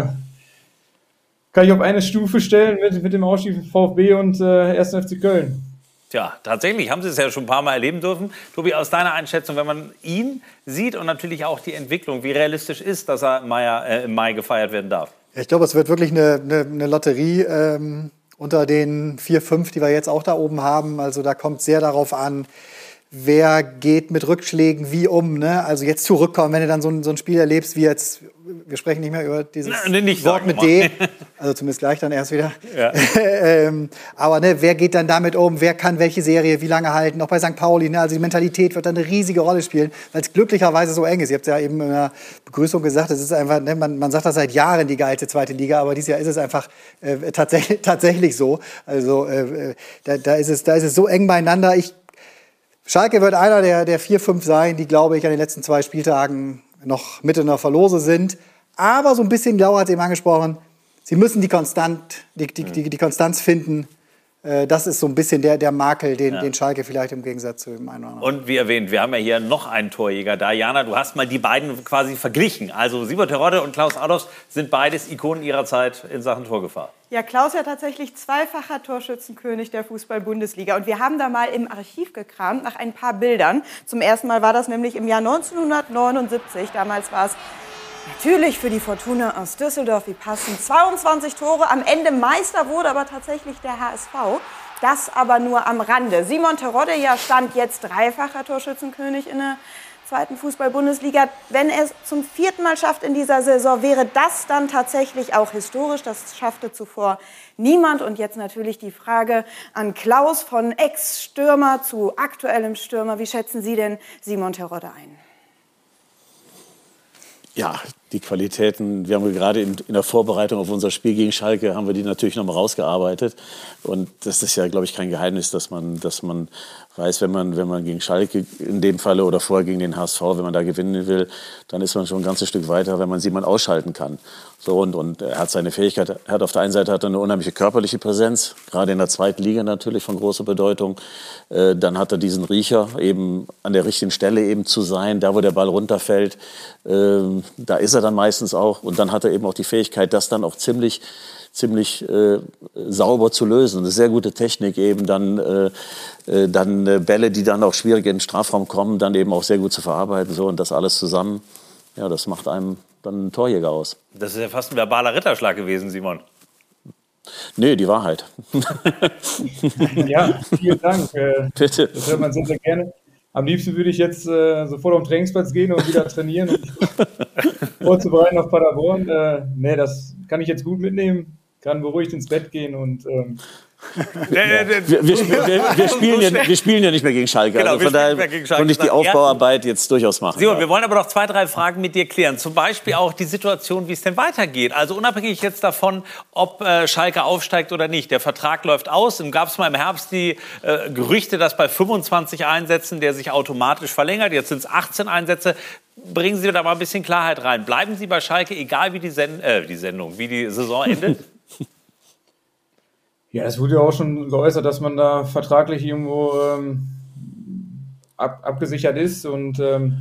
kann ich auf eine Stufe stellen mit, mit dem Ausstieg VfB und äh, 1. FC Köln. Tja, tatsächlich haben Sie es ja schon ein paar Mal erleben dürfen. Tobi, aus deiner Einschätzung, wenn man ihn sieht und natürlich auch die Entwicklung, wie realistisch ist, dass er im Mai, äh, im Mai gefeiert werden darf? Ich glaube, es wird wirklich eine, eine, eine Lotterie ähm, unter den vier, fünf, die wir jetzt auch da oben haben. Also da kommt sehr darauf an, wer geht mit Rückschlägen wie um. Ne? Also jetzt zurückkommen, wenn du dann so ein, so ein Spiel erlebst, wie jetzt, wir sprechen nicht mehr über dieses nicht Wort mit D, [laughs] also zumindest gleich dann erst wieder. Ja. [laughs] ähm, aber ne, wer geht dann damit um, wer kann welche Serie wie lange halten, auch bei St. Pauli. Ne? Also die Mentalität wird dann eine riesige Rolle spielen, weil es glücklicherweise so eng ist. Ihr habt ja eben in der Begrüßung gesagt, es ist einfach, ne, man, man sagt das seit Jahren, die geilste zweite Liga, aber dieses Jahr ist es einfach äh, tatsächlich, [laughs] tatsächlich so. Also äh, äh, da, da, ist es, da ist es so eng beieinander. Ich Schalke wird einer der, der vier, fünf sein, die, glaube ich, an den letzten zwei Spieltagen noch mit in der Verlose sind. Aber so ein bisschen, Laura hat es eben angesprochen, sie müssen die, Konstant, die, die, die, die Konstanz finden, äh, das ist so ein bisschen der, der Makel, den, ja. den Schalke vielleicht im Gegensatz zu dem einen oder anderen. Und wie erwähnt, wir haben ja hier noch einen Torjäger da. Jana, du hast mal die beiden quasi verglichen. Also Simon Terodde und Klaus Adolfs sind beides Ikonen ihrer Zeit in Sachen Torgefahr. Ja, Klaus ja tatsächlich zweifacher Torschützenkönig der Fußball-Bundesliga. Und wir haben da mal im Archiv gekramt nach ein paar Bildern. Zum ersten Mal war das nämlich im Jahr 1979. Damals war es Natürlich für die Fortuna aus Düsseldorf, wie passen 22 Tore. Am Ende Meister wurde aber tatsächlich der HSV. Das aber nur am Rande. Simon Terodde ja stand jetzt dreifacher Torschützenkönig in der zweiten Fußball-Bundesliga. Wenn er es zum vierten Mal schafft in dieser Saison, wäre das dann tatsächlich auch historisch. Das schaffte zuvor niemand. Und jetzt natürlich die Frage an Klaus von Ex-Stürmer zu aktuellem Stürmer. Wie schätzen Sie denn Simon Terodde ein? Ja, die Qualitäten, wir haben gerade in, in, der Vorbereitung auf unser Spiel gegen Schalke, haben wir die natürlich nochmal rausgearbeitet. Und das ist ja, glaube ich, kein Geheimnis, dass man, dass man weiß, wenn man, wenn man gegen Schalke in dem Falle oder vorher gegen den HSV, wenn man da gewinnen will, dann ist man schon ein ganzes Stück weiter, wenn man mal ausschalten kann. So, und, und er hat seine Fähigkeit, er hat auf der einen Seite hat er eine unheimliche körperliche Präsenz, gerade in der zweiten Liga natürlich von großer Bedeutung. Äh, dann hat er diesen Riecher, eben an der richtigen Stelle eben zu sein, da wo der Ball runterfällt, äh, da ist er dann meistens auch. Und dann hat er eben auch die Fähigkeit, das dann auch ziemlich ziemlich äh, sauber zu lösen. Eine sehr gute Technik eben dann, äh, äh, dann äh, Bälle, die dann auch schwierig in den Strafraum kommen, dann eben auch sehr gut zu verarbeiten so und das alles zusammen. Ja, das macht einem dann einen Torjäger aus. Das ist ja fast ein verbaler Ritterschlag gewesen, Simon. Nee, die Wahrheit. [laughs] ja, vielen Dank. Äh, [laughs] Bitte. Das hört man sehr, sehr gerne. Am liebsten würde ich jetzt äh, sofort auf den Trainingsplatz gehen und wieder trainieren und [laughs] vorzubereiten auf Paderborn. Äh, nee, das kann ich jetzt gut mitnehmen kann beruhigt ins Bett gehen und ähm, [laughs] wir, wir, [laughs] wir, spielen ja, wir, spielen ja, nicht mehr gegen Schalke. Genau, also von daher konnte ich die Aufbauarbeit jetzt durchaus machen. Simon, ja. wir wollen aber noch zwei, drei Fragen mit dir klären. Zum Beispiel auch die Situation, wie es denn weitergeht. Also unabhängig jetzt davon, ob äh, Schalke aufsteigt oder nicht. Der Vertrag läuft aus. Dann gab es mal im Herbst die äh, Gerüchte, dass bei 25 Einsätzen der sich automatisch verlängert. Jetzt sind es 18 Einsätze. Bringen Sie da mal ein bisschen Klarheit rein. Bleiben Sie bei Schalke, egal wie die, Send äh, die Sendung, wie die Saison endet? [laughs] Ja, es wurde ja auch schon geäußert, dass man da vertraglich irgendwo ähm, ab, abgesichert ist und ähm,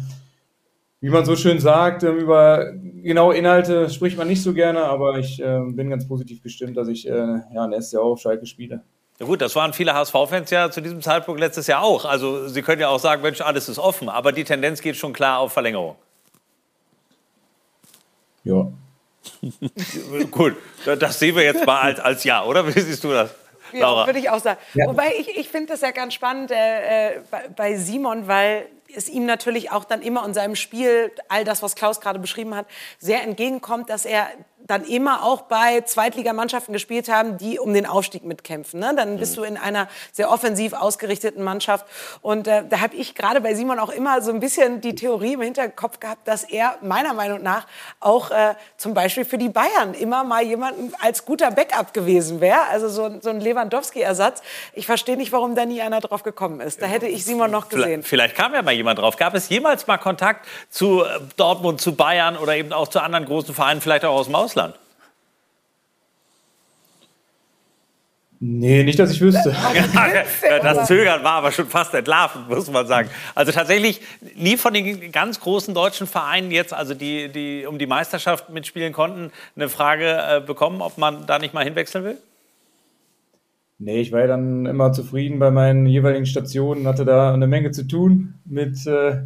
wie man so schön sagt, ähm, über genaue Inhalte spricht man nicht so gerne, aber ich äh, bin ganz positiv gestimmt, dass ich äh, ja, nächstes Jahr auf Schalke spiele. Ja gut, das waren viele HSV-Fans ja zu diesem Zeitpunkt letztes Jahr auch. Also Sie können ja auch sagen, Mensch, alles ist offen, aber die Tendenz geht schon klar auf Verlängerung. Ja, [laughs] Gut, das sehen wir jetzt mal als, als Ja, oder? Wie siehst du das? Laura? Ja, würde ich auch sagen. Ja. Wobei ich, ich finde das ja ganz spannend äh, äh bei, bei Simon, weil es ihm natürlich auch dann immer in seinem Spiel, all das, was Klaus gerade beschrieben hat, sehr entgegenkommt, dass er dann immer auch bei Zweitligamannschaften gespielt haben, die um den Aufstieg mitkämpfen. Ne? Dann bist mhm. du in einer sehr offensiv ausgerichteten Mannschaft. Und äh, da habe ich gerade bei Simon auch immer so ein bisschen die Theorie im Hinterkopf gehabt, dass er meiner Meinung nach auch äh, zum Beispiel für die Bayern immer mal jemanden als guter Backup gewesen wäre. Also so, so ein Lewandowski-Ersatz. Ich verstehe nicht, warum da nie einer drauf gekommen ist. Da hätte ich Simon noch gesehen. Vielleicht, vielleicht kam ja mal jemand drauf. Gab es jemals mal Kontakt zu äh, Dortmund, zu Bayern oder eben auch zu anderen großen Vereinen, vielleicht auch aus dem Ausland? Nee, nicht, dass ich wüsste. [laughs] das Zögern war aber schon fast entlarvend, muss man sagen. Also tatsächlich nie von den ganz großen deutschen Vereinen jetzt, also die, die um die Meisterschaft mitspielen konnten, eine Frage äh, bekommen, ob man da nicht mal hinwechseln will? Nee, ich war ja dann immer zufrieden bei meinen jeweiligen Stationen, hatte da eine Menge zu tun mit, äh,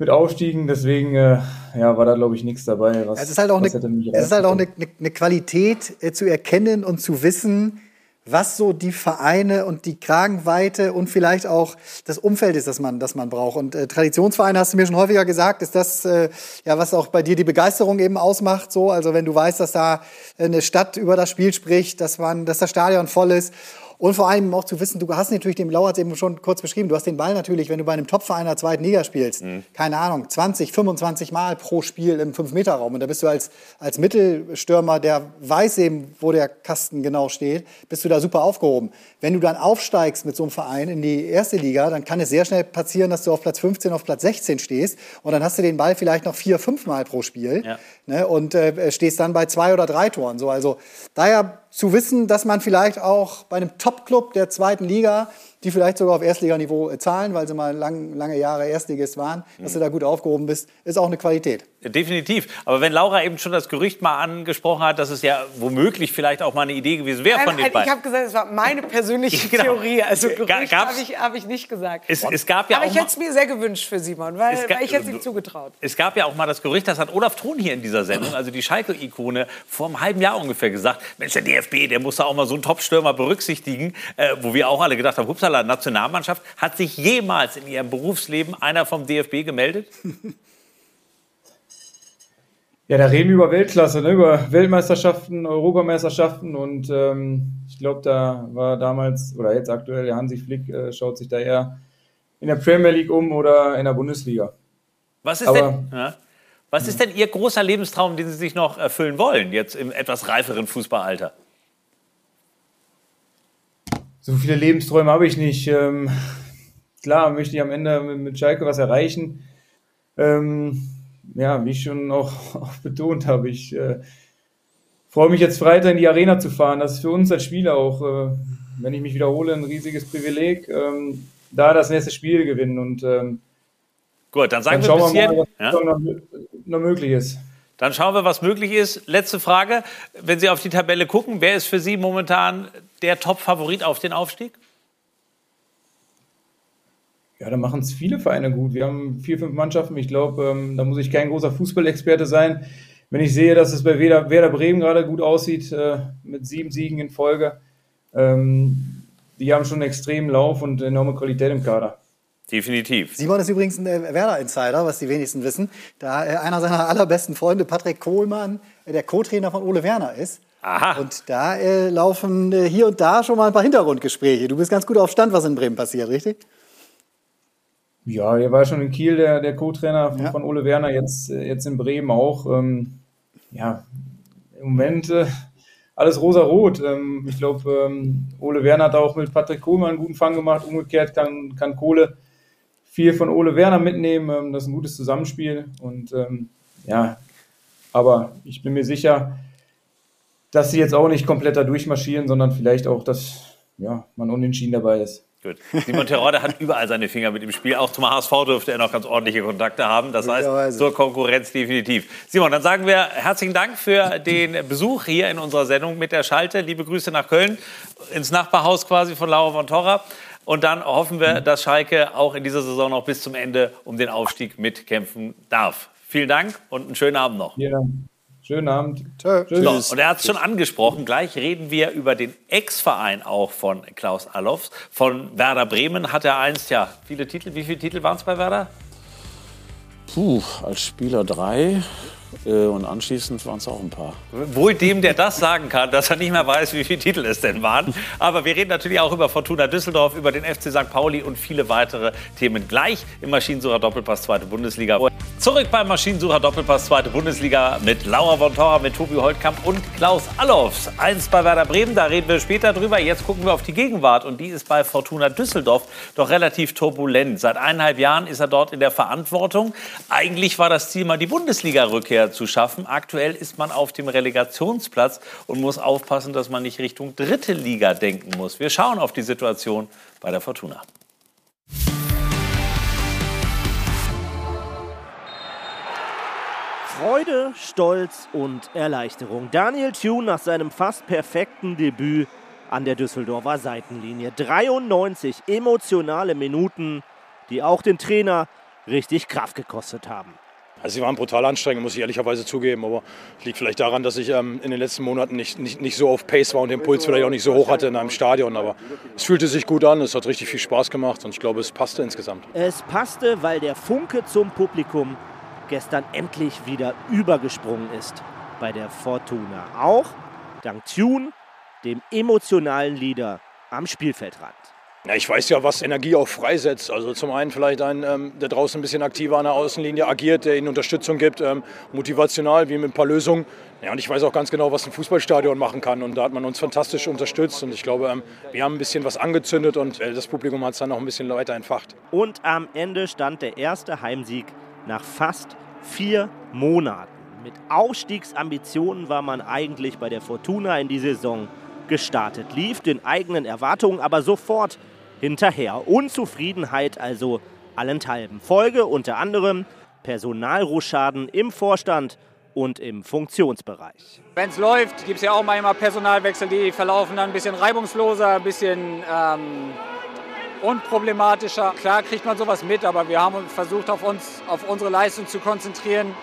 mit Aufstiegen, deswegen äh, ja, war da, glaube ich, nichts dabei. Was, es ist halt auch, eine, es ist halt auch eine, eine Qualität äh, zu erkennen und zu wissen, was so die Vereine und die Kragenweite und vielleicht auch das Umfeld ist, das man, das man braucht. Und äh, Traditionsvereine, hast du mir schon häufiger gesagt, ist das, äh, ja, was auch bei dir die Begeisterung eben ausmacht. So, also wenn du weißt, dass da eine Stadt über das Spiel spricht, dass man, dass das Stadion voll ist und vor allem auch zu wissen, du hast natürlich dem Lauer eben schon kurz beschrieben, du hast den Ball natürlich, wenn du bei einem Topverein der zweiten Liga spielst, mhm. keine Ahnung, 20, 25 Mal pro Spiel im 5-Meter-Raum. Und da bist du als, als Mittelstürmer, der weiß eben, wo der Kasten genau steht, bist du da super aufgehoben. Wenn du dann aufsteigst mit so einem Verein in die erste Liga, dann kann es sehr schnell passieren, dass du auf Platz 15, auf Platz 16 stehst und dann hast du den Ball vielleicht noch vier, fünf Mal pro Spiel ja. ne, und äh, stehst dann bei zwei oder drei Toren. So, also daher zu wissen, dass man vielleicht auch bei einem Top-Club der zweiten Liga die vielleicht sogar auf Erstliganiveau äh, zahlen, weil sie mal lang, lange Jahre Erstligist waren, dass du da gut aufgehoben bist, ist auch eine Qualität. Definitiv. Aber wenn Laura eben schon das Gerücht mal angesprochen hat, dass es ja womöglich vielleicht auch mal eine Idee gewesen wäre von den beiden. Ich habe gesagt, es war meine persönliche [laughs] genau. Theorie. Also Gerücht habe ich, hab ich nicht gesagt. Es, es gab ja Aber ich hätte es mir sehr gewünscht für Simon, weil, weil ich hätte es ihm zugetraut. Es gab ja auch mal das Gerücht, das hat Olaf Thron hier in dieser Sendung, also die Schalke-Ikone, vor einem halben Jahr ungefähr gesagt, Mensch, der DFB, der muss da auch mal so einen Top-Stürmer berücksichtigen, äh, wo wir auch alle gedacht haben, hupsala, Nationalmannschaft Mannschaft. Hat sich jemals in Ihrem Berufsleben einer vom DFB gemeldet? [laughs] Ja, da reden wir über Weltklasse, ne? über Weltmeisterschaften, Europameisterschaften und ähm, ich glaube, da war damals oder jetzt aktuell der Hansi Flick äh, schaut sich da eher in der Premier League um oder in der Bundesliga. Was ist, Aber, denn, ja, was ist denn Ihr großer Lebenstraum, den Sie sich noch erfüllen wollen, jetzt im etwas reiferen Fußballalter? So viele Lebensträume habe ich nicht. Ähm, klar möchte ich am Ende mit, mit Schalke was erreichen. Ähm, ja, wie ich schon auch, [laughs] auch betont habe, ich äh, freue mich jetzt Freitag in die Arena zu fahren. Das ist für uns als Spieler auch, äh, wenn ich mich wiederhole, ein riesiges Privileg, ähm, da das nächste Spiel gewinnen. Und ähm, Gut, dann sagen dann wir bisschen, mal, was ja? noch, noch möglich ist. Dann schauen wir, was möglich ist. Letzte Frage. Wenn Sie auf die Tabelle gucken, wer ist für Sie momentan der Top-Favorit auf den Aufstieg? Ja, da machen es viele Vereine gut. Wir haben vier, fünf Mannschaften. Ich glaube, ähm, da muss ich kein großer Fußballexperte sein. Wenn ich sehe, dass es bei Werder, Werder Bremen gerade gut aussieht, äh, mit sieben Siegen in Folge, ähm, die haben schon einen extremen Lauf und enorme Qualität im Kader. Definitiv. Simon ist übrigens ein äh, Werder-Insider, was die wenigsten wissen. Da äh, einer seiner allerbesten Freunde, Patrick Kohlmann, äh, der Co-Trainer von Ole Werner ist. Aha. Und da äh, laufen äh, hier und da schon mal ein paar Hintergrundgespräche. Du bist ganz gut auf Stand, was in Bremen passiert, richtig? Ja, er war schon in Kiel der, der Co-Trainer von, ja. von, Ole Werner, jetzt, jetzt in Bremen auch. Ähm, ja, im Moment äh, alles rosa-rot. Ähm, ich glaube, ähm, Ole Werner hat auch mit Patrick Kohlmann einen guten Fang gemacht. Umgekehrt kann, kann Kohle viel von Ole Werner mitnehmen. Ähm, das ist ein gutes Zusammenspiel. Und ähm, ja, aber ich bin mir sicher, dass sie jetzt auch nicht komplett da durchmarschieren, sondern vielleicht auch, dass ja, man unentschieden dabei ist. Gut. Simon Terodde hat überall seine Finger mit im Spiel. Auch zum HSV dürfte er noch ganz ordentliche Kontakte haben. Das heißt, zur Konkurrenz definitiv. Simon, dann sagen wir herzlichen Dank für den Besuch hier in unserer Sendung mit der Schalte. Liebe Grüße nach Köln, ins Nachbarhaus quasi von Laura von Torra. Und dann hoffen wir, dass Schalke auch in dieser Saison noch bis zum Ende um den Aufstieg mitkämpfen darf. Vielen Dank und einen schönen Abend noch. Ja, schönen Abend. Tschüss. So, und er hat es schon angesprochen. Gleich reden wir über den Ex-Verein auch von Klaus Allofs. Von Werder Bremen hat er einst, ja, viele Titel. Wie viele Titel waren es bei Werder? Puh, als Spieler drei. Äh, und anschließend waren es auch ein paar. Wohl dem, der das sagen kann, dass er nicht mehr weiß, wie viele Titel es denn waren. Aber wir reden natürlich auch über Fortuna Düsseldorf, über den FC St. Pauli und viele weitere Themen gleich im Maschinensucher Doppelpass Zweite Bundesliga. Zurück beim Maschinensucher Doppelpass Zweite Bundesliga mit Laura von Torra, mit Tobi Holtkamp und Klaus Allofs. Eins bei Werder Bremen, da reden wir später drüber. Jetzt gucken wir auf die Gegenwart und die ist bei Fortuna Düsseldorf doch relativ turbulent. Seit eineinhalb Jahren ist er dort in der Verantwortung. Eigentlich war das Ziel mal die Bundesliga-Rückkehr Bundesliga zu schaffen. Aktuell ist man auf dem Relegationsplatz und muss aufpassen, dass man nicht Richtung dritte Liga denken muss. Wir schauen auf die Situation bei der Fortuna. Freude, Stolz und Erleichterung. Daniel Thune nach seinem fast perfekten Debüt an der Düsseldorfer Seitenlinie. 93 emotionale Minuten, die auch den Trainer richtig Kraft gekostet haben. Also sie waren brutal anstrengend, muss ich ehrlicherweise zugeben. Aber liegt vielleicht daran, dass ich ähm, in den letzten Monaten nicht, nicht, nicht so auf Pace war und den Puls vielleicht auch nicht so hoch hatte in einem Stadion. Aber es fühlte sich gut an, es hat richtig viel Spaß gemacht und ich glaube, es passte insgesamt. Es passte, weil der Funke zum Publikum gestern endlich wieder übergesprungen ist bei der Fortuna. Auch dank Tune, dem emotionalen Leader am Spielfeldrand. Ja, ich weiß ja, was Energie auch freisetzt. Also zum einen vielleicht ein, ähm, der draußen ein bisschen aktiver an der Außenlinie agiert, der ihnen Unterstützung gibt, ähm, motivational, wie mit ein paar Lösungen. Ja, und ich weiß auch ganz genau, was ein Fußballstadion machen kann. Und da hat man uns fantastisch unterstützt. Und ich glaube, ähm, wir haben ein bisschen was angezündet und äh, das Publikum hat es dann noch ein bisschen weiter entfacht. Und am Ende stand der erste Heimsieg nach fast vier Monaten. Mit Aufstiegsambitionen war man eigentlich bei der Fortuna in die Saison gestartet, lief den eigenen Erwartungen aber sofort hinterher. Unzufriedenheit also allenthalben. Folge unter anderem Personalrochaden im Vorstand und im Funktionsbereich. Wenn es läuft, gibt es ja auch manchmal Personalwechsel, die verlaufen dann ein bisschen reibungsloser, ein bisschen ähm, unproblematischer. Klar kriegt man sowas mit, aber wir haben versucht, auf uns, auf unsere Leistung zu konzentrieren.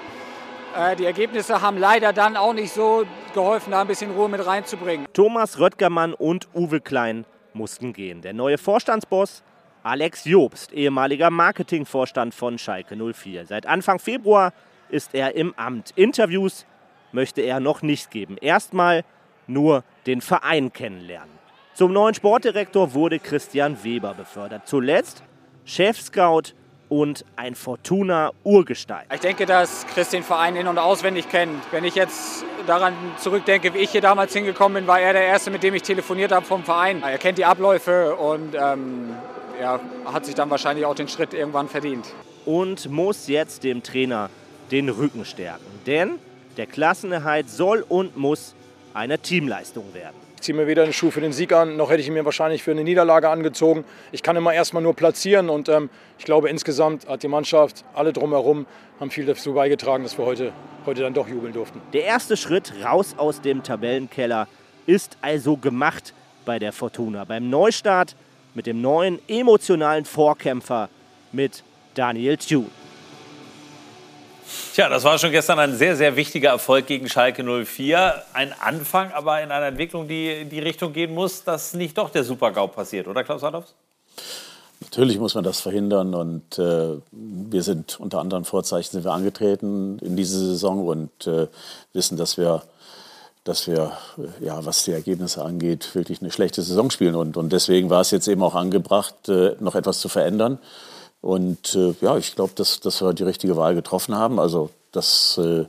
Äh, die Ergebnisse haben leider dann auch nicht so geholfen, da ein bisschen Ruhe mit reinzubringen. Thomas Röttgermann und Uwe Klein mussten gehen. Der neue Vorstandsboss Alex Jobst, ehemaliger Marketingvorstand von Schalke 04. Seit Anfang Februar ist er im Amt. Interviews möchte er noch nicht geben. Erstmal nur den Verein kennenlernen. Zum neuen Sportdirektor wurde Christian Weber befördert. Zuletzt Chefscout und ein Fortuna-Urgestein. Ich denke, dass Chris den Verein in- und auswendig kennt. Wenn ich jetzt daran zurückdenke, wie ich hier damals hingekommen bin, war er der Erste, mit dem ich telefoniert habe vom Verein. Er kennt die Abläufe und ähm, ja, hat sich dann wahrscheinlich auch den Schritt irgendwann verdient. Und muss jetzt dem Trainer den Rücken stärken. Denn der Klassenerhalt soll und muss eine Teamleistung werden. Ich ziehe mir weder einen Schuh für den Sieg an, noch hätte ich ihn mir wahrscheinlich für eine Niederlage angezogen. Ich kann immer erstmal nur platzieren und ähm, ich glaube insgesamt hat die Mannschaft, alle drumherum, haben viel dazu beigetragen, dass wir heute, heute dann doch jubeln durften. Der erste Schritt raus aus dem Tabellenkeller ist also gemacht bei der Fortuna. Beim Neustart mit dem neuen emotionalen Vorkämpfer mit Daniel Thune. Tja, das war schon gestern ein sehr, sehr wichtiger Erfolg gegen Schalke 04. Ein Anfang, aber in einer Entwicklung, die in die Richtung gehen muss, dass nicht doch der Super-GAU passiert, oder Klaus Adolfs? Natürlich muss man das verhindern und äh, wir sind unter anderen Vorzeichen sind wir angetreten in diese Saison und äh, wissen, dass wir, dass wir ja, was die Ergebnisse angeht, wirklich eine schlechte Saison spielen und, und deswegen war es jetzt eben auch angebracht, äh, noch etwas zu verändern. Und äh, ja, ich glaube, dass, dass wir die richtige Wahl getroffen haben. Also das, äh,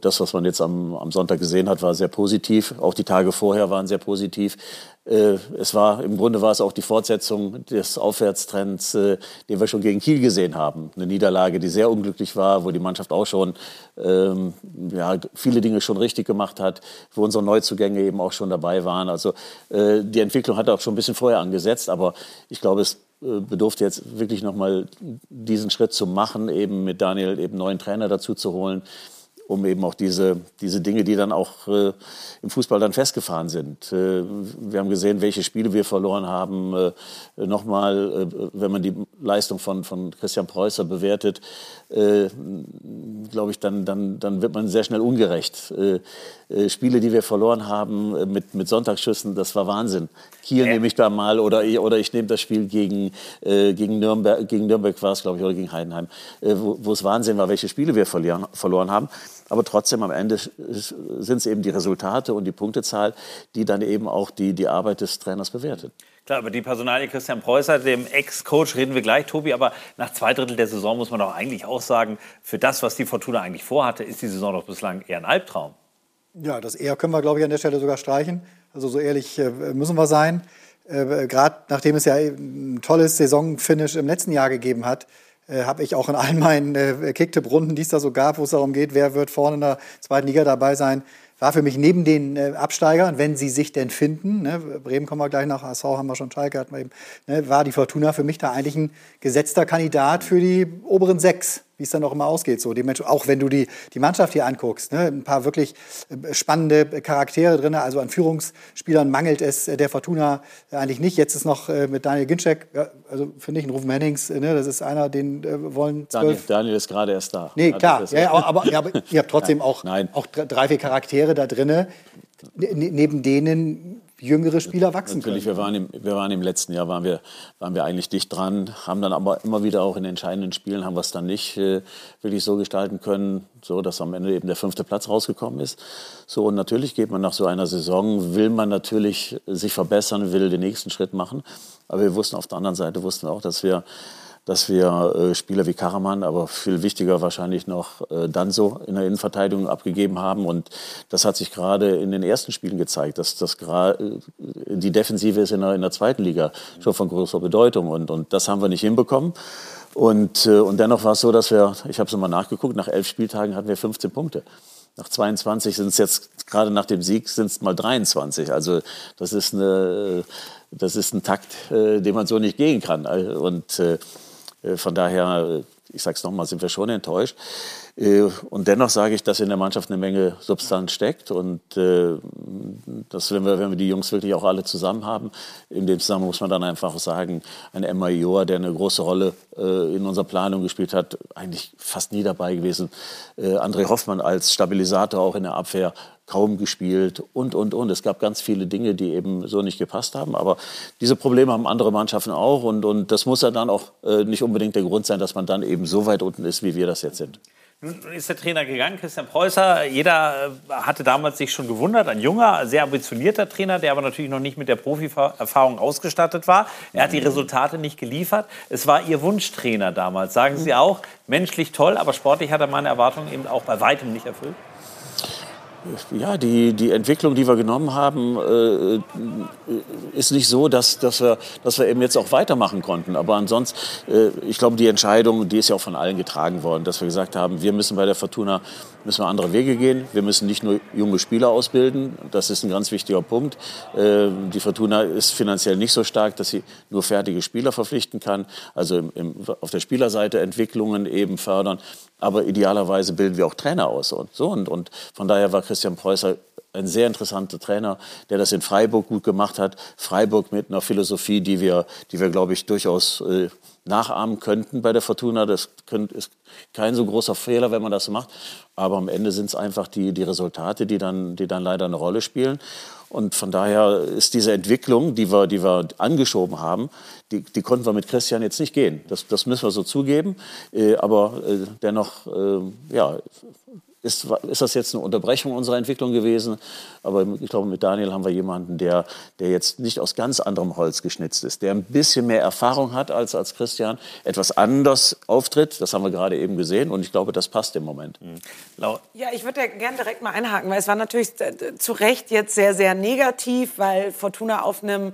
das was man jetzt am, am Sonntag gesehen hat, war sehr positiv. Auch die Tage vorher waren sehr positiv. Äh, es war, im Grunde war es auch die Fortsetzung des Aufwärtstrends, äh, den wir schon gegen Kiel gesehen haben. Eine Niederlage, die sehr unglücklich war, wo die Mannschaft auch schon ähm, ja, viele Dinge schon richtig gemacht hat, wo unsere Neuzugänge eben auch schon dabei waren. Also äh, die Entwicklung hat auch schon ein bisschen vorher angesetzt, aber ich glaube, es äh, bedurfte jetzt wirklich noch mal diesen Schritt zu machen, eben mit Daniel eben neuen Trainer dazu zu holen, um eben auch diese, diese Dinge, die dann auch äh, im Fußball dann festgefahren sind. Äh, wir haben gesehen, welche Spiele wir verloren haben. Äh, Nochmal, äh, wenn man die Leistung von, von Christian Preußer bewertet, äh, glaube ich, dann, dann, dann wird man sehr schnell ungerecht. Äh, Spiele, die wir verloren haben mit, mit Sonntagsschüssen, das war Wahnsinn. Kiel nehme ich da mal oder, oder ich nehme das Spiel gegen, gegen Nürnberg, gegen Nürnberg war es, glaube ich, oder gegen Heidenheim, wo, wo es Wahnsinn war, welche Spiele wir verlieren, verloren haben. Aber trotzdem am Ende sind es eben die Resultate und die Punktezahl, die dann eben auch die, die Arbeit des Trainers bewertet. Klar, über die Personalie Christian Preußer, dem Ex-Coach, reden wir gleich, Tobi. Aber nach zwei Drittel der Saison muss man doch eigentlich auch sagen, für das, was die Fortuna eigentlich vorhatte, ist die Saison doch bislang eher ein Albtraum. Ja, das eher können wir, glaube ich, an der Stelle sogar streichen. Also so ehrlich äh, müssen wir sein. Äh, Gerade nachdem es ja ein tolles Saisonfinish im letzten Jahr gegeben hat, äh, habe ich auch in all meinen äh, Kicktipp-Runden, die es da so gab, wo es darum geht, wer wird vorne in der zweiten Liga dabei sein, war für mich neben den äh, Absteigern, wenn sie sich denn finden, ne, Bremen kommen wir gleich nach, HSV haben wir schon, Schalke hatten wir eben, ne, war die Fortuna für mich da eigentlich ein gesetzter Kandidat für die oberen sechs wie es dann auch immer ausgeht. So, die Menschen, auch wenn du die, die Mannschaft hier anguckst, ne, ein paar wirklich äh, spannende Charaktere drin, also an Führungsspielern mangelt es der Fortuna eigentlich nicht. Jetzt ist noch äh, mit Daniel Ginczek, ja, also finde ich, ein Rufen Hennings, ne, das ist einer, den äh, wollen Daniel, Daniel, ist gerade erst da. Nee, klar, ja, aber, aber, ja, aber ihr habt trotzdem [laughs] auch, auch drei, vier Charaktere da drin, neben denen jüngere Spieler wachsen Natürlich, können. wir waren, im, wir waren im letzten Jahr, waren wir, waren wir eigentlich dicht dran, haben dann aber immer wieder auch in entscheidenden Spielen, haben wir es dann nicht äh, wirklich so gestalten können, so dass am Ende eben der fünfte Platz rausgekommen ist. So, und natürlich geht man nach so einer Saison, will man natürlich sich verbessern, will den nächsten Schritt machen. Aber wir wussten auf der anderen Seite, wussten wir auch, dass wir dass wir äh, Spieler wie Karaman, aber viel wichtiger wahrscheinlich noch äh, Danso in der Innenverteidigung abgegeben haben. Und das hat sich gerade in den ersten Spielen gezeigt, dass das gerade äh, die Defensive ist in der, in der zweiten Liga schon von großer Bedeutung. Und, und das haben wir nicht hinbekommen. Und, äh, und dennoch war es so, dass wir, ich habe es nochmal nachgeguckt, nach elf Spieltagen hatten wir 15 Punkte. Nach 22 sind es jetzt, gerade nach dem Sieg, sind es mal 23. Also das ist, eine, das ist ein Takt, äh, den man so nicht gehen kann. Und äh, äh, von daher, äh, ich sage es nochmal, sind wir schon enttäuscht. Äh, und dennoch sage ich, dass in der Mannschaft eine Menge Substanz steckt und dass, wenn wir, wenn wir die Jungs wirklich auch alle zusammen haben, in dem Zusammenhang muss man dann einfach sagen, ein Emma Joa, der eine große Rolle in unserer Planung gespielt hat, eigentlich fast nie dabei gewesen. André Hoffmann als Stabilisator auch in der Abwehr kaum gespielt und, und, und. Es gab ganz viele Dinge, die eben so nicht gepasst haben. Aber diese Probleme haben andere Mannschaften auch. Und, und das muss ja dann auch äh, nicht unbedingt der Grund sein, dass man dann eben so weit unten ist, wie wir das jetzt sind. Nun ist der Trainer gegangen, Christian Preußer. Jeder äh, hatte damals sich schon gewundert. Ein junger, sehr ambitionierter Trainer, der aber natürlich noch nicht mit der Profi-Erfahrung ausgestattet war. Er hat die Resultate nicht geliefert. Es war Ihr Wunschtrainer damals. Sagen Sie auch, menschlich toll, aber sportlich hat er meine Erwartungen eben auch bei weitem nicht erfüllt? Ja, die, die Entwicklung, die wir genommen haben, äh, ist nicht so, dass, dass, wir, dass wir eben jetzt auch weitermachen konnten. Aber ansonsten, äh, ich glaube, die Entscheidung, die ist ja auch von allen getragen worden, dass wir gesagt haben, wir müssen bei der Fortuna müssen wir andere Wege gehen. Wir müssen nicht nur junge Spieler ausbilden. Das ist ein ganz wichtiger Punkt. Äh, die Fortuna ist finanziell nicht so stark, dass sie nur fertige Spieler verpflichten kann. Also im, im, auf der Spielerseite Entwicklungen eben fördern. Aber idealerweise bilden wir auch Trainer aus und so. Und, und von daher war Christian Preußer ein sehr interessanter Trainer, der das in Freiburg gut gemacht hat. Freiburg mit einer Philosophie, die wir, die wir glaube ich, durchaus äh, nachahmen könnten bei der Fortuna. Das könnt, ist kein so großer Fehler, wenn man das macht. Aber am Ende sind es einfach die, die Resultate, die dann, die dann leider eine Rolle spielen. Und von daher ist diese Entwicklung, die wir, die wir angeschoben haben, die, die konnten wir mit Christian jetzt nicht gehen. Das, das müssen wir so zugeben. Äh, aber äh, dennoch, äh, ja, ist, ist das jetzt eine Unterbrechung unserer Entwicklung gewesen. Aber ich glaube, mit Daniel haben wir jemanden, der, der jetzt nicht aus ganz anderem Holz geschnitzt ist, der ein bisschen mehr Erfahrung hat als, als Christian, etwas anders auftritt. Das haben wir gerade eben gesehen und ich glaube, das passt im Moment. Mhm. Ja, ich würde ja gerne direkt mal einhaken, weil es war natürlich zu Recht jetzt sehr, sehr negativ, weil Fortuna auf einem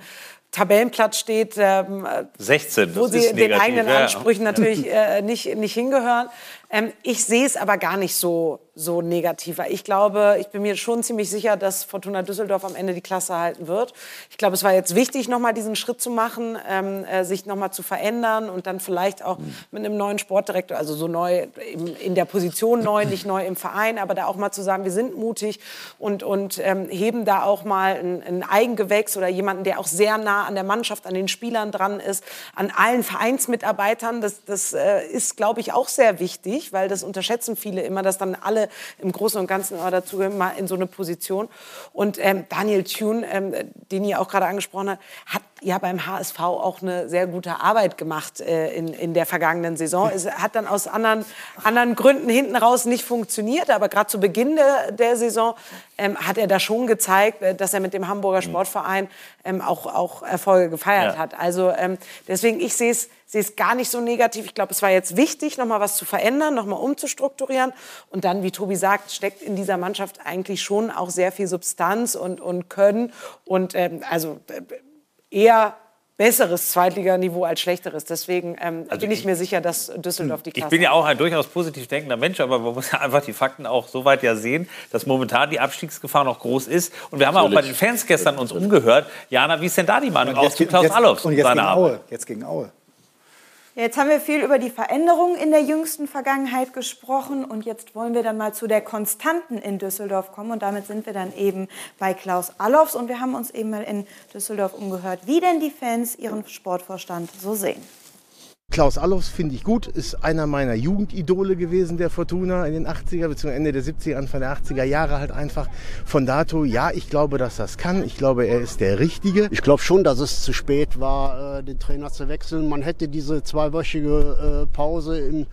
Tabellenplatz steht, ähm, 16, wo sie den eigenen Ansprüchen natürlich [laughs] äh, nicht, nicht hingehören. Ähm, ich sehe es aber gar nicht so, so negativ. Ich glaube, ich bin mir schon ziemlich sicher, dass Fortuna Düsseldorf am Ende die Klasse halten wird. Ich glaube, es war jetzt wichtig, nochmal diesen Schritt zu machen, ähm, äh, sich nochmal zu verändern und dann vielleicht auch mit einem neuen Sportdirektor, also so neu in, in, der Position neu, nicht neu im Verein, aber da auch mal zu sagen, wir sind mutig und, und ähm, heben da auch mal ein, ein Eigengewächs oder jemanden, der auch sehr nah an der Mannschaft, an den Spielern dran ist, an allen Vereinsmitarbeitern. Das, das äh, ist, glaube ich, auch sehr wichtig wichtig, weil das unterschätzen viele immer, dass dann alle im Großen und Ganzen dazugehören, mal in so eine Position. Und ähm, Daniel Thune, ähm, den ihr auch gerade angesprochen habt, hat ja beim HSV auch eine sehr gute Arbeit gemacht äh, in, in der vergangenen Saison. Es hat dann aus anderen, anderen Gründen hinten raus nicht funktioniert, aber gerade zu Beginn der, der Saison ähm, hat er da schon gezeigt, äh, dass er mit dem Hamburger mhm. Sportverein ähm, auch, auch Erfolge gefeiert ja. hat. Also ähm, deswegen, ich sehe es sehe es gar nicht so negativ. Ich glaube, es war jetzt wichtig, noch mal was zu verändern, noch mal umzustrukturieren. Und dann, wie Tobi sagt, steckt in dieser Mannschaft eigentlich schon auch sehr viel Substanz und, und Können. Und ähm, also äh, eher besseres Zweitliganiveau als schlechteres. Deswegen ähm, also bin ich, ich, mir sicher, dass Düsseldorf die Klasse Ich bin ja auch ein durchaus positiv denkender Mensch, aber man muss ja [laughs] einfach die Fakten auch so weit ja sehen, dass momentan die Abstiegsgefahr noch groß ist. Und wir haben Natürlich. auch bei den Fans gestern uns umgehört. Jana, wie ist denn da die Meinung aus Klaus Allofs? Und jetzt gegen Aue. Jetzt gegen Aue. Jetzt haben wir viel über die Veränderungen in der jüngsten Vergangenheit gesprochen und jetzt wollen wir dann mal zu der Konstanten in Düsseldorf kommen und damit sind wir dann eben bei Klaus Allofs und wir haben uns eben mal in Düsseldorf umgehört, wie denn die Fans ihren Sportvorstand so sehen. Klaus Allofs finde ich gut, ist einer meiner Jugendidole gewesen, der Fortuna in den 80er bzw. Ende der 70er, Anfang der 80er Jahre halt einfach. Von dato, ja, ich glaube, dass das kann. Ich glaube, er ist der Richtige. Ich glaube schon, dass es zu spät war, äh, den Trainer zu wechseln. Man hätte diese zweiwöchige äh, Pause im,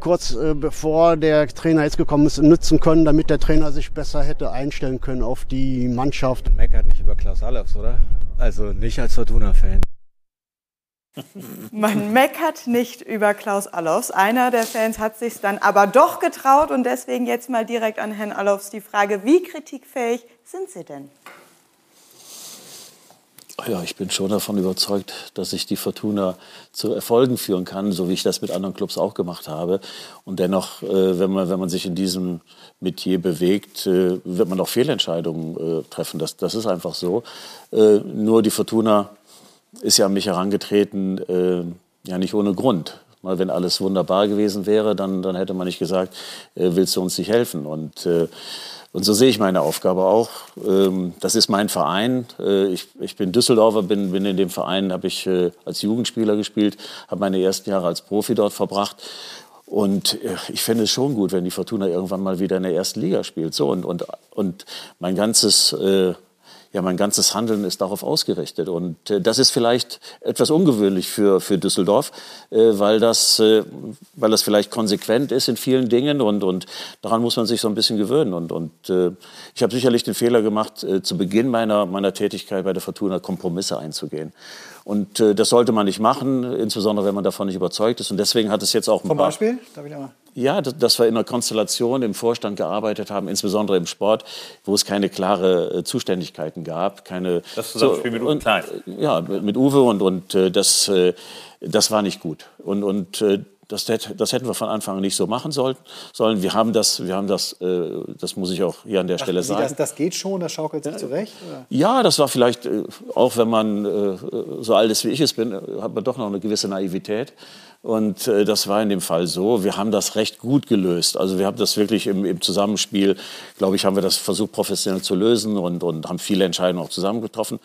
kurz äh, bevor der Trainer jetzt gekommen ist, nutzen können, damit der Trainer sich besser hätte einstellen können auf die Mannschaft. Meckert nicht über Klaus Allofs, oder? Also nicht als Fortuna-Fan. Man meckert nicht über Klaus Allofs. Einer der Fans hat sich dann aber doch getraut und deswegen jetzt mal direkt an Herrn Allofs die Frage, wie kritikfähig sind Sie denn? Ja, ich bin schon davon überzeugt, dass ich die Fortuna zu Erfolgen führen kann, so wie ich das mit anderen Clubs auch gemacht habe. Und dennoch, äh, wenn, man, wenn man sich in diesem Metier bewegt, äh, wird man auch Fehlentscheidungen äh, treffen. Das, das ist einfach so. Nur die Fortuna ist ja an mich herangetreten, äh, ja nicht ohne Grund. Weil wenn alles wunderbar gewesen wäre, dann, dann hätte man nicht gesagt, äh, willst du uns nicht helfen? Und, äh, und so sehe ich meine Aufgabe auch. Ähm, das ist mein Verein. Äh, ich, ich bin Düsseldorfer, bin, bin in dem Verein, habe ich äh, als Jugendspieler gespielt, habe meine ersten Jahre als Profi dort verbracht. Und äh, ich fände es schon gut, wenn die Fortuna irgendwann mal wieder in der ersten Liga spielt. So, und, und, und mein ganzes äh, ja, mein ganzes Handeln ist darauf ausgerichtet. Und äh, das ist vielleicht etwas ungewöhnlich für, für Düsseldorf, äh, weil, das, äh, weil das vielleicht konsequent ist in vielen Dingen und, und daran muss man sich so ein bisschen gewöhnen. Und, und äh, ich habe sicherlich den Fehler gemacht, äh, zu Beginn meiner, meiner Tätigkeit bei der Fortuna Kompromisse einzugehen. Und äh, das sollte man nicht machen, insbesondere wenn man davon nicht überzeugt ist. Und deswegen hat es jetzt auch ein Zum Beispiel? Darf ich mal? Ja, dass wir in einer Konstellation im Vorstand gearbeitet haben, insbesondere im Sport, wo es keine klare äh, Zuständigkeiten gab, keine. Das Zusammenspiel so, mit Uwe Klein. Ja, mit Uwe und und äh, das äh, das war nicht gut und und das, das, hätten wir von Anfang an nicht so machen sollen. Wir haben das, wir haben das, äh, das muss ich auch hier an der Ach, Stelle sagen. Das, das, geht schon, das schaukelt sich ja, zurecht? Oder? Ja, das war vielleicht, äh, auch wenn man äh, so alt ist wie ich es bin, hat man doch noch eine gewisse Naivität. Und das war in dem Fall so. Wir haben das recht gut gelöst. Also wir haben das wirklich im, im Zusammenspiel, glaube ich, haben wir das versucht professionell zu lösen und, und haben viele Entscheidungen auch zusammen getroffen.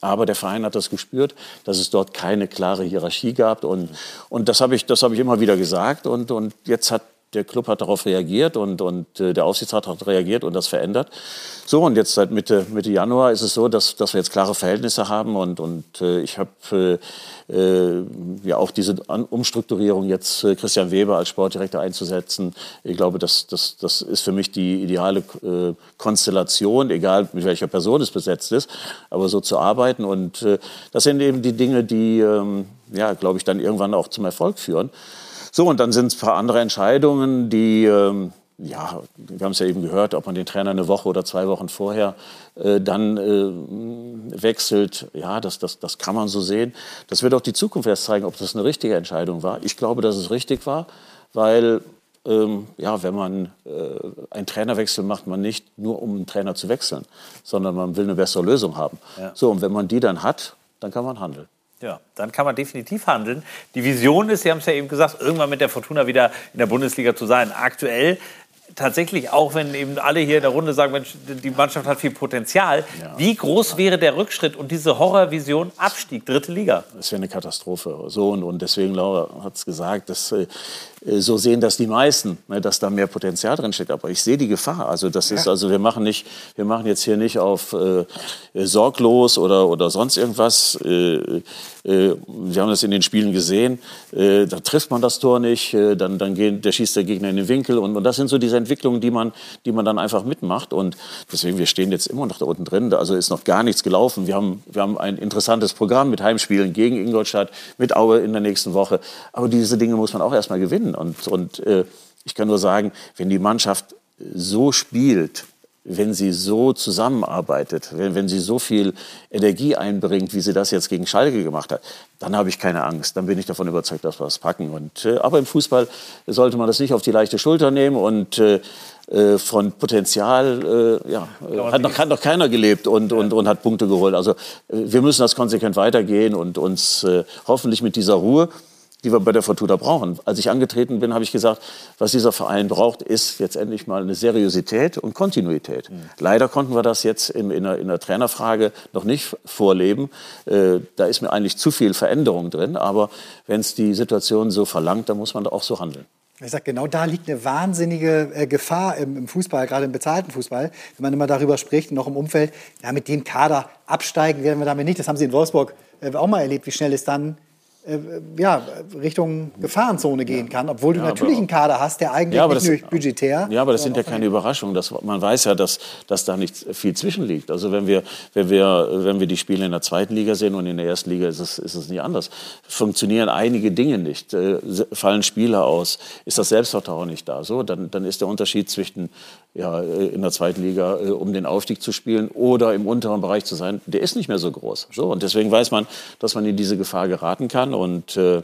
Aber der Verein hat das gespürt, dass es dort keine klare Hierarchie gab. Und, und das habe ich, das hab ich immer wieder gesagt. Und, und jetzt hat der Club hat darauf reagiert und, und äh, der Aufsichtsrat hat reagiert und das verändert. So, und jetzt seit Mitte, Mitte Januar ist es so, dass, dass wir jetzt klare Verhältnisse haben und, und äh, ich habe äh, äh, ja auch diese Umstrukturierung jetzt äh, Christian Weber als Sportdirektor einzusetzen. Ich glaube, das, das, das ist für mich die ideale äh, Konstellation, egal mit welcher Person es besetzt ist, aber so zu arbeiten. Und äh, das sind eben die Dinge, die, ähm, ja, glaube ich, dann irgendwann auch zum Erfolg führen. So, und dann sind es ein paar andere Entscheidungen, die, ähm, ja, wir haben es ja eben gehört, ob man den Trainer eine Woche oder zwei Wochen vorher äh, dann äh, wechselt. Ja, das, das, das kann man so sehen. Das wird auch die Zukunft erst zeigen, ob das eine richtige Entscheidung war. Ich glaube, dass es richtig war, weil ähm, ja, wenn man äh, einen Trainerwechsel macht, man nicht nur um einen Trainer zu wechseln, sondern man will eine bessere Lösung haben. Ja. So, und wenn man die dann hat, dann kann man handeln. Ja, dann kann man definitiv handeln. Die Vision ist, Sie haben es ja eben gesagt, irgendwann mit der Fortuna wieder in der Bundesliga zu sein. Aktuell tatsächlich, auch wenn eben alle hier in der Runde sagen, Mensch, die Mannschaft hat viel Potenzial, ja. wie groß wäre der Rückschritt und diese Horrorvision Abstieg, dritte Liga? Das wäre eine Katastrophe. So, und, und deswegen, Laura hat es gesagt, dass äh, so sehen das die meisten, ne, dass da mehr Potenzial drin steckt. Aber ich sehe die Gefahr. Also das ist, also wir machen nicht, wir machen jetzt hier nicht auf äh, sorglos oder oder sonst irgendwas. Äh, äh, wir haben das in den Spielen gesehen. Äh, da trifft man das Tor nicht, äh, dann dann gehen, der schießt der Gegner in den Winkel und, und das sind so diese Entwicklungen, die man die man dann einfach mitmacht. Und deswegen wir stehen jetzt immer noch da unten drin. Also ist noch gar nichts gelaufen. Wir haben wir haben ein interessantes Programm mit Heimspielen gegen Ingolstadt, mit Aue in der nächsten Woche. Aber diese Dinge muss man auch erst mal gewinnen. Und, und äh, ich kann nur sagen, wenn die Mannschaft so spielt, wenn sie so zusammenarbeitet, wenn, wenn sie so viel Energie einbringt, wie sie das jetzt gegen Schalke gemacht hat, dann habe ich keine Angst. Dann bin ich davon überzeugt, dass wir es packen. Und, äh, aber im Fußball sollte man das nicht auf die leichte Schulter nehmen und äh, äh von Potenzial äh, ja, hat, noch, hat noch keiner gelebt und, und, und hat Punkte geholt. Also äh, wir müssen das konsequent weitergehen und uns äh, hoffentlich mit dieser Ruhe die wir bei der Fortuna brauchen. Als ich angetreten bin, habe ich gesagt, was dieser Verein braucht, ist jetzt endlich mal eine Seriosität und Kontinuität. Mhm. Leider konnten wir das jetzt in, in, der, in, der, Trainerfrage noch nicht vorleben. Äh, da ist mir eigentlich zu viel Veränderung drin. Aber wenn es die Situation so verlangt, dann muss man da auch so handeln. Ich sage, genau da liegt eine wahnsinnige äh, Gefahr im, im, Fußball, gerade im bezahlten Fußball, wenn man immer darüber spricht, noch im Umfeld, ja, mit dem Kader absteigen werden wir damit nicht. Das haben Sie in Wolfsburg äh, auch mal erlebt, wie schnell es dann äh, ja, Richtung Gefahrenzone gehen kann, obwohl du ja, natürlich einen Kader hast, der eigentlich ja, nicht das, nur budgetär. Ja, aber das sind ja keine Überraschungen. Das, man weiß ja, dass, dass da nicht viel zwischenliegt. Also wenn wir, wenn, wir, wenn wir die Spiele in der zweiten Liga sehen und in der ersten Liga ist es, ist es nicht anders. Funktionieren einige Dinge nicht. Äh, fallen Spieler aus? Ist das Selbstvertrauen nicht da? So, dann, dann ist der Unterschied zwischen ja, äh, in der zweiten Liga, äh, um den Aufstieg zu spielen oder im unteren Bereich zu sein, der ist nicht mehr so groß. So, und deswegen weiß man, dass man in diese Gefahr geraten kann. Und äh,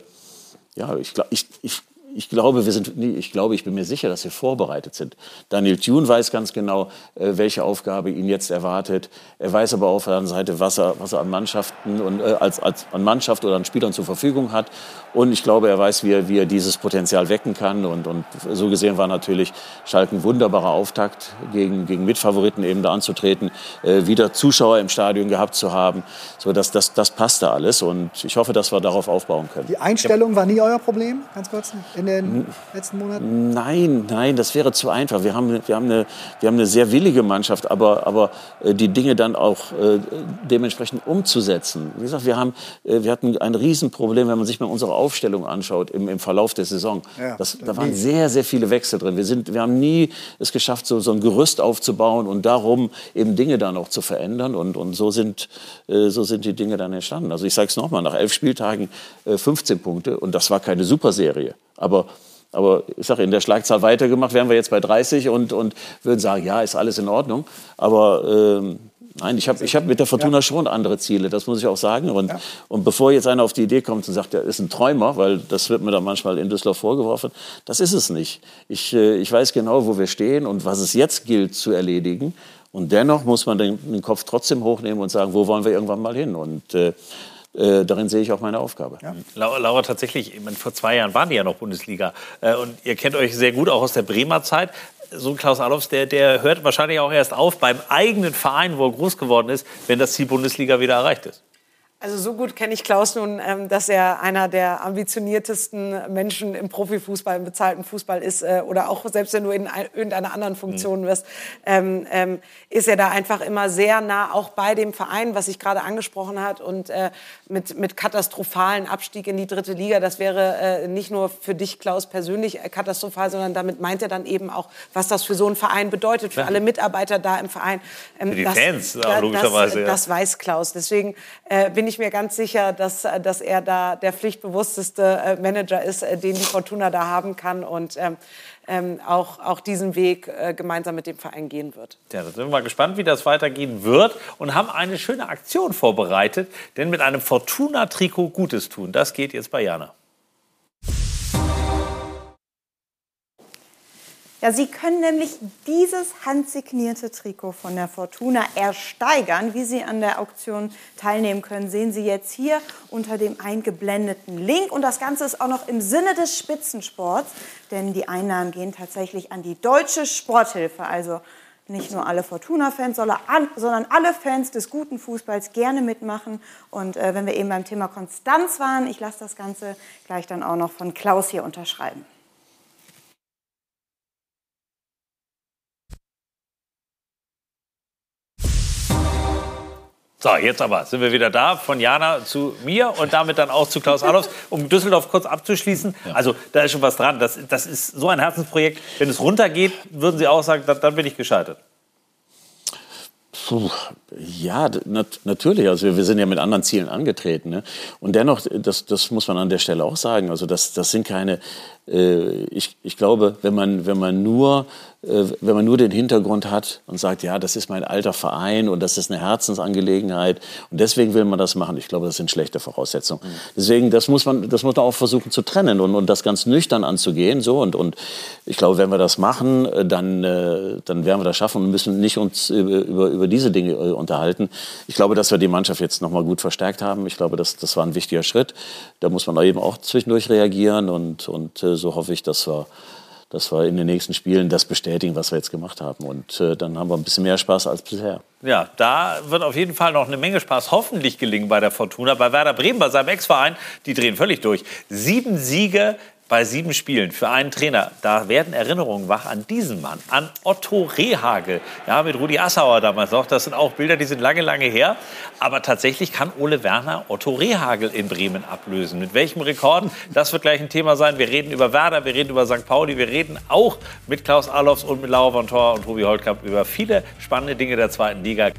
ja, ich, ich, ich ich glaube, wir sind, ich glaube, ich bin mir sicher, dass wir vorbereitet sind. Daniel Thune weiß ganz genau, äh, welche Aufgabe ihn jetzt erwartet. Er weiß aber auf der anderen Seite, was er, was er an Mannschaften und äh, als, als an Mannschaft oder an Spielern zur Verfügung hat. Und ich glaube, er weiß, wie er, wie er dieses Potenzial wecken kann. Und, und so gesehen war natürlich Schalke ein wunderbarer Auftakt, gegen, gegen Mitfavoriten eben da anzutreten, äh, wieder Zuschauer im Stadion gehabt zu haben. So, das, das, das passte alles. Und ich hoffe, dass wir darauf aufbauen können. Die Einstellung war nie euer Problem, ganz kurz? In in den letzten Monaten? Nein, nein, das wäre zu einfach. Wir haben, wir haben, eine, wir haben eine sehr willige Mannschaft, aber, aber äh, die Dinge dann auch äh, dementsprechend umzusetzen. Wie gesagt, wir, haben, äh, wir hatten ein Riesenproblem, wenn man sich mal unsere Aufstellung anschaut im, im Verlauf der Saison. Ja, das, da waren sehr, sehr viele Wechsel drin. Wir, sind, wir haben nie es geschafft, so, so ein Gerüst aufzubauen und darum eben Dinge dann auch zu verändern. Und, und so, sind, äh, so sind die Dinge dann entstanden. Also ich sage es nochmal, nach elf Spieltagen 15 äh, Punkte und das war keine Superserie. Aber aber ich sage, in der Schlagzahl weitergemacht, wären wir jetzt bei 30 und, und würden sagen, ja, ist alles in Ordnung. Aber ähm, nein, ich habe ich hab mit der Fortuna schon andere Ziele, das muss ich auch sagen. Und, ja. und bevor jetzt einer auf die Idee kommt und sagt, er ist ein Träumer, weil das wird mir dann manchmal in Düsseldorf vorgeworfen, das ist es nicht. Ich, äh, ich weiß genau, wo wir stehen und was es jetzt gilt zu erledigen. Und dennoch muss man den, den Kopf trotzdem hochnehmen und sagen, wo wollen wir irgendwann mal hin? Und äh, äh, darin sehe ich auch meine Aufgabe. Ja. Laura, tatsächlich, ich meine, vor zwei Jahren waren die ja noch Bundesliga. Äh, und ihr kennt euch sehr gut auch aus der Bremer Zeit. So ein Klaus Allofs, der, der hört wahrscheinlich auch erst auf beim eigenen Verein, wo er groß geworden ist, wenn das Ziel Bundesliga wieder erreicht ist. Also so gut kenne ich Klaus nun, ähm, dass er einer der ambitioniertesten Menschen im Profifußball, im bezahlten Fußball ist äh, oder auch selbst wenn du in irgendeiner anderen Funktion mhm. wirst, ähm, ähm, ist er da einfach immer sehr nah auch bei dem Verein, was ich gerade angesprochen hat und äh, mit, mit katastrophalen Abstieg in die dritte Liga. Das wäre äh, nicht nur für dich, Klaus, persönlich katastrophal, sondern damit meint er dann eben auch, was das für so einen Verein bedeutet, für alle Mitarbeiter da im Verein. Für die das, Fans, da, logischerweise. Das, ja. das weiß Klaus. Deswegen bin bin ich mir ganz sicher, dass, dass er da der pflichtbewussteste äh, Manager ist, äh, den die Fortuna da haben kann und ähm, ähm, auch, auch diesen Weg äh, gemeinsam mit dem Verein gehen wird. Ja, da sind wir mal gespannt, wie das weitergehen wird und haben eine schöne Aktion vorbereitet, denn mit einem Fortuna-Trikot Gutes tun, das geht jetzt bei Jana. Ja, Sie können nämlich dieses handsignierte Trikot von der Fortuna ersteigern. Wie Sie an der Auktion teilnehmen können, sehen Sie jetzt hier unter dem eingeblendeten Link. Und das Ganze ist auch noch im Sinne des Spitzensports, denn die Einnahmen gehen tatsächlich an die Deutsche Sporthilfe. Also nicht nur alle Fortuna-Fans, sondern alle Fans des guten Fußballs gerne mitmachen. Und äh, wenn wir eben beim Thema Konstanz waren, ich lasse das Ganze gleich dann auch noch von Klaus hier unterschreiben. So, jetzt aber sind wir wieder da, von Jana zu mir und damit dann auch zu Klaus Adolfs, um Düsseldorf kurz abzuschließen. Ja. Also da ist schon was dran. Das, das ist so ein Herzensprojekt. Wenn es runtergeht, würden Sie auch sagen, dann, dann bin ich gescheitert. Puh, ja, nat natürlich. Also wir, wir, sind ja mit anderen Zielen angetreten. Ne? Und dennoch, das, das muss man an der Stelle auch sagen. Also das, das sind keine ich, ich glaube, wenn man, wenn man nur äh, wenn man nur den Hintergrund hat und sagt, ja, das ist mein alter Verein und das ist eine Herzensangelegenheit und deswegen will man das machen, ich glaube, das sind schlechte Voraussetzungen. Mhm. Deswegen, das muss man, das muss man auch versuchen zu trennen und, und das ganz nüchtern anzugehen. So und, und ich glaube, wenn wir das machen, äh, dann, äh, dann werden wir das schaffen und müssen nicht uns über, über, über diese Dinge unterhalten. Ich glaube, dass wir die Mannschaft jetzt noch mal gut verstärkt haben. Ich glaube, das, das war ein wichtiger Schritt. Da muss man eben auch zwischendurch reagieren und, und so hoffe ich, dass wir dass wir in den nächsten Spielen das bestätigen, was wir jetzt gemacht haben. Und äh, dann haben wir ein bisschen mehr Spaß als bisher. Ja, da wird auf jeden Fall noch eine Menge Spaß hoffentlich gelingen bei der Fortuna. Bei Werder Bremen, bei seinem Ex-Verein, die drehen völlig durch. Sieben Siege bei sieben Spielen für einen Trainer, da werden Erinnerungen wach an diesen Mann, an Otto Rehagel. Ja, mit Rudi Assauer damals noch. Das sind auch Bilder, die sind lange, lange her. Aber tatsächlich kann Ole Werner Otto Rehagel in Bremen ablösen. Mit welchem Rekord? Das wird gleich ein Thema sein. Wir reden über Werder, wir reden über St. Pauli, wir reden auch mit Klaus Allofs und mit Laura von Thor und Tobi Holtkamp über viele spannende Dinge der zweiten Liga.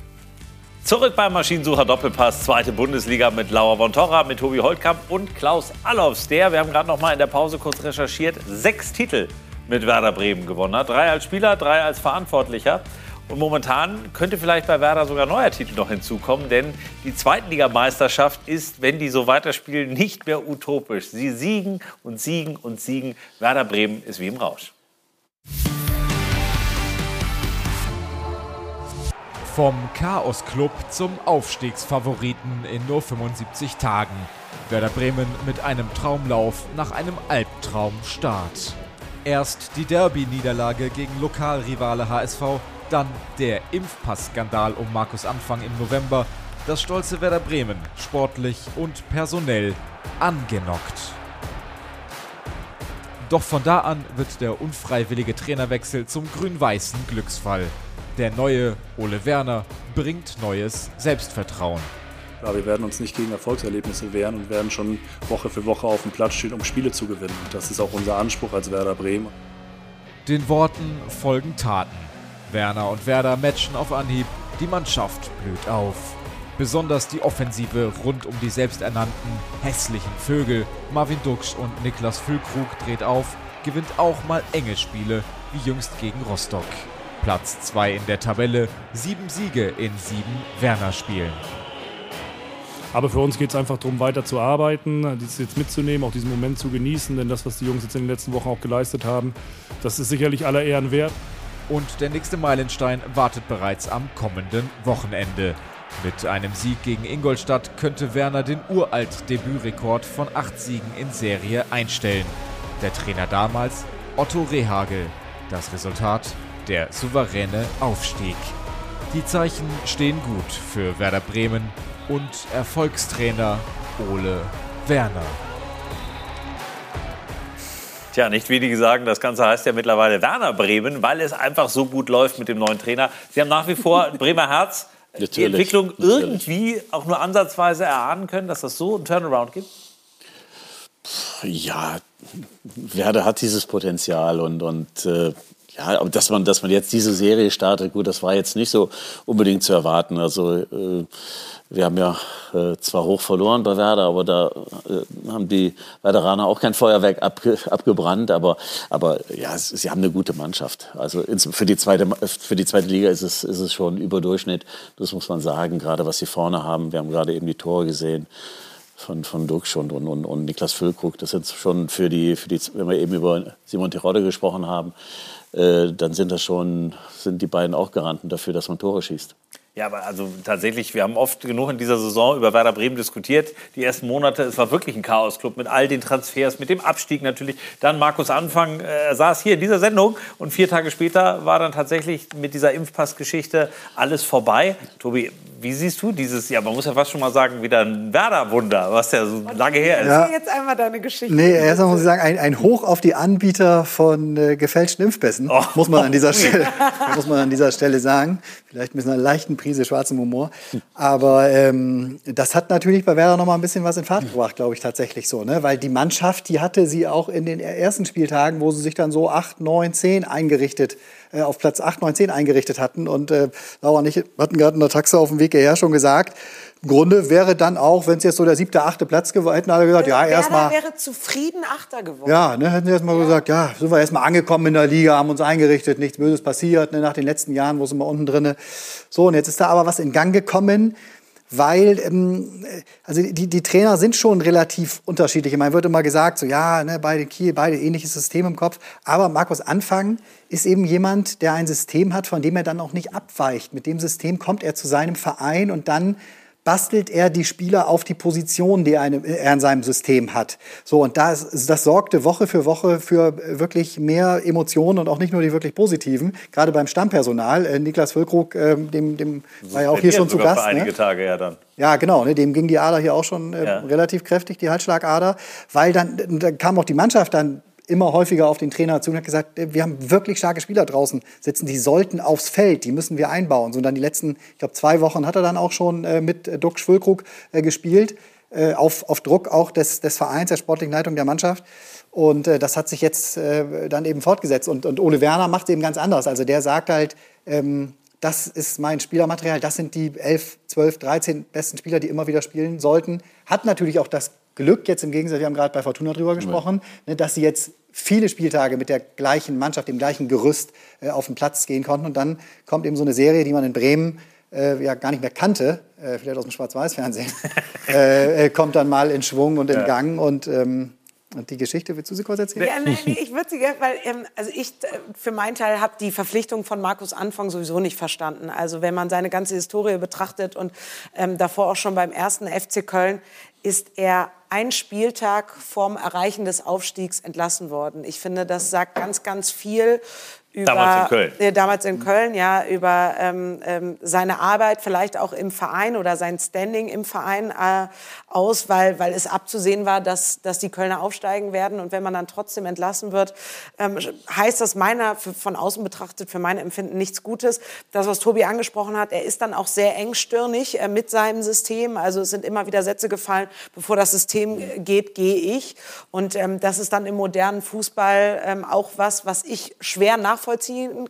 Zurück beim Maschinensucher Doppelpass, zweite Bundesliga mit Laura von Torra, mit Tobi Holtkamp und Klaus Allofs, der, wir haben gerade noch mal in der Pause kurz recherchiert, sechs Titel mit Werder Bremen gewonnen hat. Drei als Spieler, drei als Verantwortlicher. Und momentan könnte vielleicht bei Werder sogar neuer Titel noch hinzukommen, denn die Zweitligameisterschaft ist, wenn die so weiterspielen, nicht mehr utopisch. Sie siegen und siegen und siegen. Werder Bremen ist wie im Rausch. Vom Chaos-Club zum Aufstiegsfavoriten in nur 75 Tagen. Werder Bremen mit einem Traumlauf nach einem Albtraumstart. Erst die Derby-Niederlage gegen Lokalrivale HSV, dann der Impfpass-Skandal um Markus Anfang im November. Das stolze Werder Bremen, sportlich und personell, angenockt. Doch von da an wird der unfreiwillige Trainerwechsel zum grün-weißen Glücksfall. Der neue Ole Werner bringt neues Selbstvertrauen. Ja, wir werden uns nicht gegen Erfolgserlebnisse wehren und werden schon Woche für Woche auf dem Platz stehen, um Spiele zu gewinnen. Das ist auch unser Anspruch als Werder Bremen. Den Worten folgen Taten. Werner und Werder matchen auf Anhieb. Die Mannschaft blüht auf. Besonders die Offensive rund um die selbsternannten hässlichen Vögel Marvin Duksch und Niklas Füllkrug dreht auf, gewinnt auch mal enge Spiele, wie jüngst gegen Rostock. Platz 2 in der Tabelle, sieben Siege in sieben Werner-Spielen. Aber für uns geht es einfach darum, weiter zu arbeiten, das jetzt mitzunehmen, auch diesen Moment zu genießen. Denn das, was die Jungs jetzt in den letzten Wochen auch geleistet haben, das ist sicherlich aller Ehren wert. Und der nächste Meilenstein wartet bereits am kommenden Wochenende. Mit einem Sieg gegen Ingolstadt könnte Werner den uralt Debütrekord von acht Siegen in Serie einstellen. Der Trainer damals Otto Rehagel. Das Resultat der souveräne Aufstieg. Die Zeichen stehen gut für Werder Bremen und Erfolgstrainer Ole Werner. Tja, nicht wenige sagen, das Ganze heißt ja mittlerweile Werner Bremen, weil es einfach so gut läuft mit dem neuen Trainer. Sie haben nach wie vor Bremer Herz. Natürlich, die Entwicklung natürlich. irgendwie auch nur ansatzweise erahnen können, dass das so einen Turnaround gibt? Ja, Werder hat dieses Potenzial und, und äh, ja, aber dass man, dass man jetzt diese Serie startet, gut, das war jetzt nicht so unbedingt zu erwarten. Also äh, wir haben ja äh, zwar hoch verloren bei Werder, aber da äh, haben die Werderaner auch kein Feuerwerk abge, abgebrannt. Aber, aber ja, sie haben eine gute Mannschaft. Also ins, für, die zweite, für die zweite Liga ist es, ist es schon Überdurchschnitt. Das muss man sagen, gerade was sie vorne haben. Wir haben gerade eben die Tore gesehen von, von Dux und, und, und, und Niklas Füllkrug. Das sind schon für die, für die, wenn wir eben über Simon Terodde gesprochen haben, äh, dann sind das schon, sind die beiden auch Garanten dafür, dass man Tore schießt. Ja, aber also tatsächlich, wir haben oft genug in dieser Saison über Werder Bremen diskutiert. Die ersten Monate, es war wirklich ein Chaos-Club mit all den Transfers, mit dem Abstieg natürlich. Dann Markus Anfang, äh, er saß hier in dieser Sendung und vier Tage später war dann tatsächlich mit dieser Impfpass-Geschichte alles vorbei. Tobi, wie siehst du dieses, ja, man muss ja fast schon mal sagen, wieder ein Werder-Wunder, was ja so lange her ist. Ja. jetzt einmal deine Geschichte. Nee, erstmal muss ich sagen, ein, ein Hoch auf die Anbieter von äh, gefälschten Impfpässen, oh. muss, man an dieser [laughs] Stelle, muss man an dieser Stelle sagen. Vielleicht mit einer leichten Prise schwarzem Humor. Aber ähm, das hat natürlich bei Werder noch mal ein bisschen was in Fahrt gebracht, glaube ich, tatsächlich so. Ne? Weil die Mannschaft, die hatte sie auch in den ersten Spieltagen, wo sie sich dann so 8, 9, 10 eingerichtet, äh, auf Platz 8, 9, 10 eingerichtet hatten. Und äh, Laura und ich hatten gerade in der Taxe auf dem Weg hierher schon gesagt, im Grunde wäre dann auch, wenn es jetzt so der siebte, achte Platz geworden hätten alle gesagt, ja, erstmal. wäre zufrieden Achter geworden. Ja, ne, hätten sie erstmal gesagt, ja, sind wir erstmal angekommen in der Liga, haben uns eingerichtet, nichts Böses passiert, ne, nach den letzten Jahren, wo sind wir unten drinne. So, und jetzt ist da aber was in Gang gekommen, weil ähm, also die, die Trainer sind schon relativ unterschiedlich. Man wird immer gesagt, so ja, ne, beide Kiel, beide ähnliches System im Kopf. Aber Markus Anfang ist eben jemand, der ein System hat, von dem er dann auch nicht abweicht. Mit dem System kommt er zu seinem Verein und dann bastelt er die Spieler auf die Position, die er in seinem System hat. So, und das, das sorgte Woche für Woche für wirklich mehr Emotionen und auch nicht nur die wirklich positiven. Gerade beim Stammpersonal. Äh, Niklas Füllkrug, äh, dem, dem war ja auch hier schon zu Gast. Für einige ne? Tage ja dann. Ja, genau. Ne, dem ging die Ader hier auch schon äh, Ja. relativ kräftig, die Halsschlagader. Weil dann, dann kam auch die Mannschaft dann immer häufiger auf den Trainer zu und hat gesagt, äh, wir haben wirklich starke Spieler draußen sitzen, die sollten aufs Feld, die müssen wir einbauen. So dann die letzten, ich glaube, zwei Wochen hat er dann auch schon äh, mit äh, Duck Schwülkrug äh, gespielt, äh, auf, auf Druck auch des, des Vereins, der sportlichen Leitung der Mannschaft. Und äh, das hat sich jetzt dann eben fortgesetzt. Und, und Ole Werner macht es eben ganz anders. Also der sagt halt, ähm, das ist mein Spielermaterial, das sind die 11, 12, 13 besten Spieler, die immer wieder spielen sollten. Hat natürlich auch das Glück, jetzt im Gegensatz, wir haben gerade bei Fortuna drüber gesprochen, ne, dass sie jetzt viele Spieltage mit der gleichen Mannschaft, dem gleichen Gerüst äh, auf den Platz gehen konnten. Und dann kommt eben so eine Serie, die man in Bremen äh, ja gar nicht mehr kannte, äh, vielleicht aus dem Schwarz-Weiß-Fernsehen, [laughs] äh, äh, kommt dann mal in Schwung und in Ja. Gang. Und, ähm, und die Geschichte, willst du sie kurz erzählen? Ja, nee, ich würde sie gerne, weil ähm, also ich äh, für meinen Teil habe die Verpflichtung von Markus Anfang sowieso nicht verstanden. Also wenn man seine ganze Historie betrachtet und ähm, davor auch schon beim ersten FC Köln, ist er ein Spieltag vorm Erreichen des Aufstiegs entlassen worden. Ich finde, das sagt ganz, ganz viel über Damals in Köln. Äh, damals in Köln, ja, über ähm, ähm, seine Arbeit vielleicht auch im Verein oder sein Standing im Verein äh, aus, weil, weil es abzusehen war, dass, dass die Kölner aufsteigen werden. Und wenn man dann trotzdem entlassen wird, ähm, heißt das meiner, für, von außen betrachtet, für mein Empfinden nichts Gutes. Das, was Tobi angesprochen hat, er ist dann auch sehr engstirnig äh, mit seinem System. Also es sind immer wieder Sätze gefallen, bevor das System geht, gehe ich. Und ähm, das ist dann im modernen Fußball ähm, auch was, was ich schwer nachvollziehen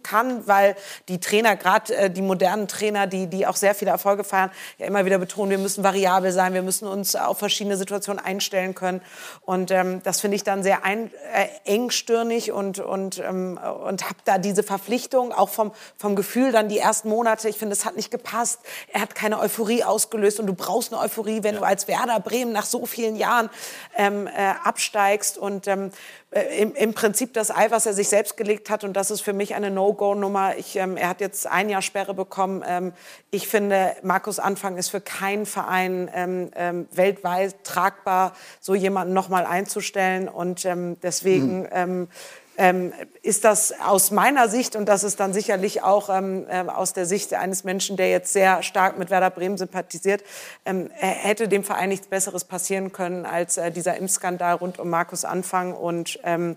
kann, weil die Trainer, gerade äh, die modernen Trainer, die, die auch sehr viele Erfolge feiern, ja immer wieder betonen, wir müssen variabel sein, wir müssen uns auf verschiedene Situationen einstellen können. Und ähm, das finde ich dann sehr ein, äh, engstirnig und, und, ähm, und habe da diese Verpflichtung, auch vom, vom Gefühl dann die ersten Monate, ich finde, es hat nicht gepasst. Er hat keine Euphorie ausgelöst und du brauchst eine Euphorie, wenn du als Werder Bremen nach so vielen Jahren ähm, äh, absteigst und ähm, äh, im, im Prinzip das Ei, was er sich selbst gelegt hat. Und das ist für mich eine No-Go-Nummer. Ich, ähm, er hat jetzt ein Jahr Sperre bekommen. Ähm, ich finde, Markus Anfang ist für keinen Verein ähm, ähm, weltweit tragbar, so jemanden nochmal einzustellen. Und ähm, deswegen ähm, ähm, ist das aus meiner Sicht, und das ist dann sicherlich auch ähm, ähm, aus der Sicht eines Menschen, der jetzt sehr stark mit Werder Bremen sympathisiert, ähm, er hätte dem Verein nichts Besseres passieren können als äh, dieser Impfskandal rund um Markus Anfang und ähm,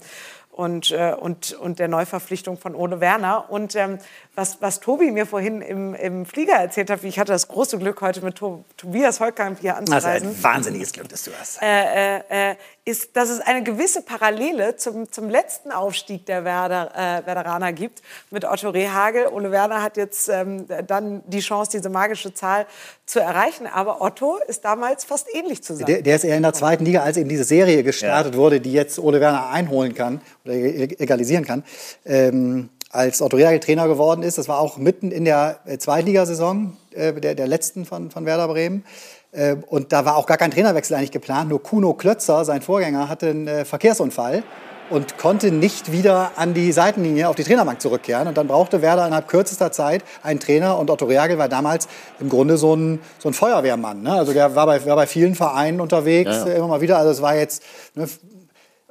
und, äh, und, und der Neuverpflichtung von Ole Werner. Und ähm, was, was Tobi mir vorhin im, im Flieger erzählt hat, ich hatte das große Glück, heute mit to Tobias Holkamp hier Das ist anzureisen ein wahnsinniges Glück, das du hast. äh, äh, äh, ist, dass es eine gewisse Parallele zum, zum letzten Aufstieg der Werder, äh, Werderaner gibt mit Otto Rehagel. Ole Werner hat jetzt ähm, dann die Chance, diese magische Zahl zu erreichen. Aber Otto ist damals fast ähnlich zu sein. Der, der ist eher in der zweiten Liga, als eben diese Serie gestartet wurde, die jetzt Ole Werner einholen kann oder e- egalisieren kann. Ähm, als Otto Rehagel Trainer geworden ist, das war auch mitten in der äh, Zweitligasaison, äh, der, der letzten von, von Werder Bremen. Äh, und da war auch gar kein Trainerwechsel eigentlich geplant. Nur Kuno Klötzer, sein Vorgänger, hatte einen äh, Verkehrsunfall und konnte nicht wieder an die Seitenlinie auf die Trainerbank zurückkehren. Und dann brauchte Werder innerhalb kürzester Zeit einen Trainer. Und Otto Rehagel war damals im Grunde so ein, so ein Feuerwehrmann. Ne? Also der war bei, war bei vielen Vereinen unterwegs, Ja, ja. äh, immer mal wieder. Also es war jetzt, ne,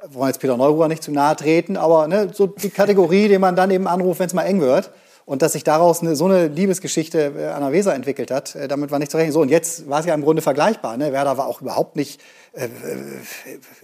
wir wollen jetzt Peter Neururer nicht zu nahe treten, aber ne, so die Kategorie, die man dann eben anruft, wenn es mal eng wird. Und dass sich daraus eine, so eine Liebesgeschichte äh, an der Weser entwickelt hat, äh, damit war nicht zu rechnen. So, und jetzt war es ja im Grunde vergleichbar. Ne? Werder war auch überhaupt nicht äh,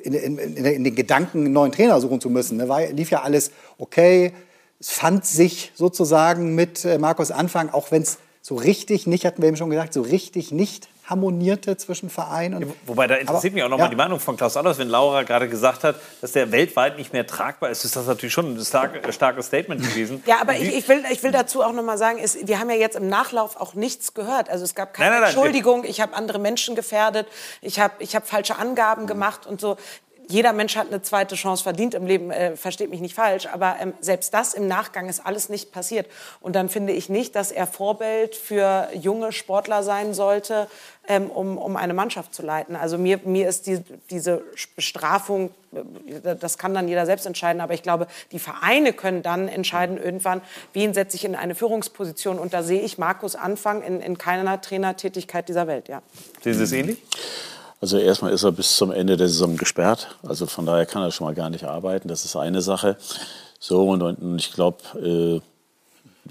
in, in, in, in den Gedanken, einen neuen Trainer suchen zu müssen. Ne? War, lief ja alles okay. es fand sich sozusagen mit äh, Markus Anfang, auch wenn es so richtig nicht, hatten wir eben schon gesagt, so richtig nicht harmonierte zwischen Verein und. Ja, wobei, da interessiert Aber, mich auch noch ja. mal die Meinung von Klaus Allers. Wenn Laura gerade gesagt hat, dass der weltweit nicht mehr tragbar ist, ist das natürlich schon ein stark, starkes Statement gewesen. Ja, aber ich, ich, will, ich will dazu auch noch mal sagen, ist, wir haben ja jetzt im Nachlauf auch nichts gehört. Also es gab keine nein, nein, nein, Entschuldigung, ich habe andere Menschen gefährdet, ich habe ich hab falsche Angaben mhm. gemacht und so jeder Mensch hat eine zweite Chance verdient im Leben, äh, versteht mich nicht falsch, aber ähm, selbst das im Nachgang ist alles nicht passiert. Und dann finde ich nicht, dass er Vorbild für junge Sportler sein sollte, ähm, um, um eine Mannschaft zu leiten. Also mir, mir ist die, diese Bestrafung, äh, das kann dann jeder selbst entscheiden, aber ich glaube, die Vereine können dann entscheiden irgendwann, wen setze ich in eine Führungsposition. Und da sehe ich Markus Anfang in, in keiner Trainertätigkeit dieser Welt. Ja. Sehen Sie es ähnlich? Also erstmal ist er bis zum Ende der Saison gesperrt. Also von daher kann er schon mal gar nicht arbeiten. Das ist eine Sache. So und, und ich glaube, äh,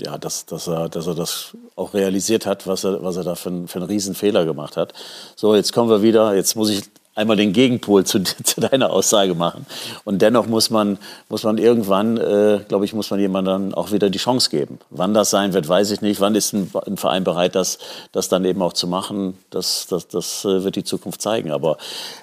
ja, dass, dass, er, dass er das auch realisiert hat, was er, was er da für, einen, für einen Riesenfehler gemacht hat. So, jetzt kommen wir wieder. Jetzt muss ich einmal den Gegenpol zu, [laughs] zu, deiner Aussage machen. Und dennoch muss man, muss man irgendwann, äh, glaube ich, muss man jemandem dann auch wieder die Chance geben. Wann das sein wird, weiß ich nicht. Wann ist ein, ein Verein bereit, das, das dann eben auch zu machen? Das, das, das äh, wird die Zukunft zeigen. Aber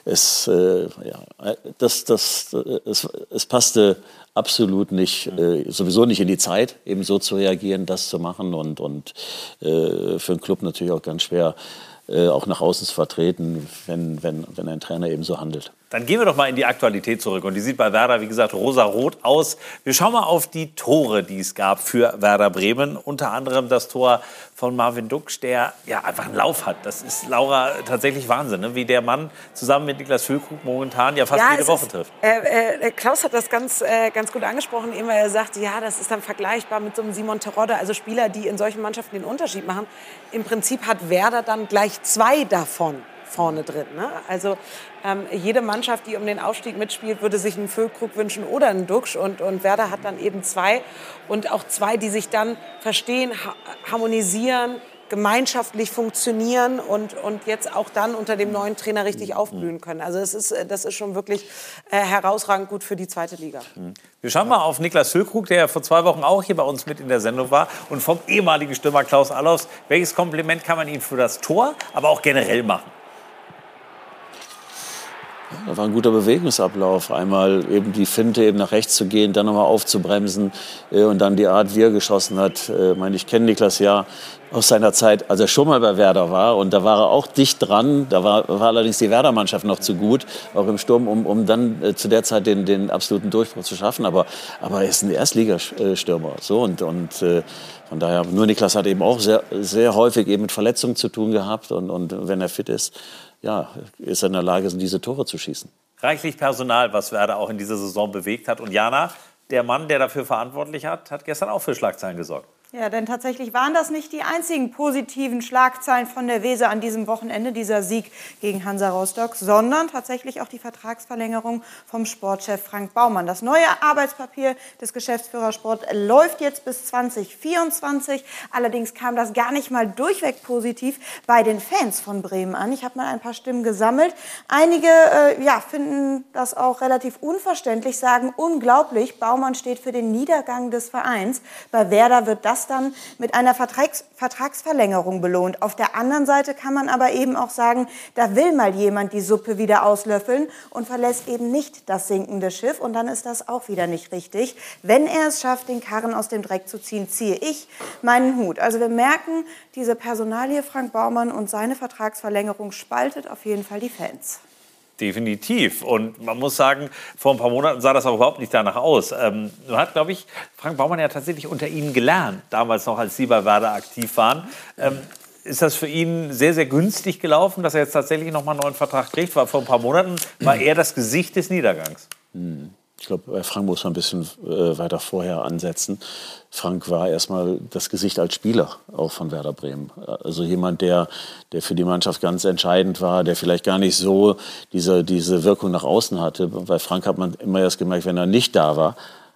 es, äh, ja, das, das, es, es passte absolut nicht, äh, sowieso nicht in die Zeit, eben so zu reagieren, das zu machen und, und äh, für einen Club natürlich auch ganz schwer äh, auch nach außen zu vertreten, wenn, wenn, wenn ein Trainer eben so handelt. Dann gehen wir doch mal in die Aktualität zurück. Und die sieht bei Werder, wie gesagt, rosa-rot aus. Wir schauen mal auf die Tore, die es gab für Werder Bremen. Unter anderem das Tor von Marvin Duksch, der ja einfach einen Lauf hat. Das ist Laura tatsächlich Wahnsinn, ne? wie der Mann zusammen mit Niklas Füllkrug momentan ja fast ja, jede Woche ist, trifft. Äh, äh, Klaus hat das ganz, äh, ganz gut angesprochen, eben weil er sagt, ja, das ist dann vergleichbar mit so einem Simon Terodde, also Spieler, die in solchen Mannschaften den Unterschied machen. Im Prinzip hat Werder dann gleich zwei davon vorne drin. Ne? Also ähm, jede Mannschaft, die um den Aufstieg mitspielt, würde sich einen Füllkrug wünschen oder einen Duxch. Und, und Werder hat dann eben zwei. Und auch zwei, die sich dann verstehen, ha harmonisieren, gemeinschaftlich funktionieren und, und jetzt auch dann unter dem neuen Trainer richtig mhm. aufblühen können. Also das ist, das ist schon wirklich äh, herausragend gut für die zweite Liga. Mhm. Wir schauen mal auf Niklas Füllkrug, der ja vor zwei Wochen auch hier bei uns mit in der Sendung war und vom ehemaligen Stürmer Klaus Allofs. Welches Kompliment kann man ihm für das Tor, aber auch generell machen? Da war ein guter Bewegungsablauf. Einmal eben die Finte, eben nach rechts zu gehen, dann nochmal aufzubremsen äh, und dann die Art, wie er geschossen hat. Äh, meine, ich kenne Niklas ja aus seiner Zeit, als er schon mal bei Werder war. Und da war er auch dicht dran. Da war, war allerdings die Werder-Mannschaft noch zu gut, auch im Sturm, um, um dann äh, zu der Zeit den, den absoluten Durchbruch zu schaffen. Aber, aber er ist ein Erstligastürmer. So, und, und äh, von daher, nur Niklas hat eben auch sehr, sehr häufig eben mit Verletzungen zu tun gehabt. Und, und wenn er fit ist, ja, ist er in der Lage, diese Tore zu schießen. Reichlich Personal, was Werder auch in dieser Saison bewegt hat. Und Jana, der Mann, der dafür verantwortlich hat, hat gestern auch für Schlagzeilen gesorgt. Ja, denn tatsächlich waren das nicht die einzigen positiven Schlagzeilen von der Weser an diesem Wochenende, dieser Sieg gegen Hansa Rostock, sondern tatsächlich auch die Vertragsverlängerung vom Sportchef Frank Baumann. Das neue Arbeitspapier des Geschäftsführers Sport läuft jetzt bis 2024. Allerdings kam das gar nicht mal durchweg positiv bei den Fans von Bremen an. Ich habe mal ein paar Stimmen gesammelt. Einige äh, ja, finden das auch relativ unverständlich, sagen unglaublich, Baumann steht für den Niedergang des Vereins. Bei Werder wird das dann mit einer Vertrags Vertragsverlängerung belohnt. Auf der anderen Seite kann man aber eben auch sagen, da will mal jemand die Suppe wieder auslöffeln und verlässt eben nicht das sinkende Schiff. Und dann ist das auch wieder nicht richtig. Wenn er es schafft, den Karren aus dem Dreck zu ziehen, ziehe ich meinen Hut. Also wir merken, diese Personalie Frank Baumann und seine Vertragsverlängerung spaltet auf jeden Fall die Fans. Definitiv. Und man muss sagen, vor ein paar Monaten sah das auch überhaupt nicht danach aus. Ähm, nun hat, glaube ich, Frank Baumann ja tatsächlich unter Ihnen gelernt, damals noch, als Sie bei Werder aktiv waren. Ähm, ist das für ihn sehr, sehr günstig gelaufen, dass er jetzt tatsächlich noch mal einen neuen Vertrag kriegt? Weil vor ein paar Monaten war er das Gesicht des Niedergangs. Mhm. Ich glaube, bei Frank muss man ein bisschen äh, weiter vorher ansetzen. Frank war erstmal das Gesicht als Spieler auch von Werder Bremen. Also jemand, der, der für die Mannschaft ganz entscheidend war, der vielleicht gar nicht so diese, diese Wirkung nach außen hatte. Bei Frank hat man immer erst gemerkt, wenn er nicht da war,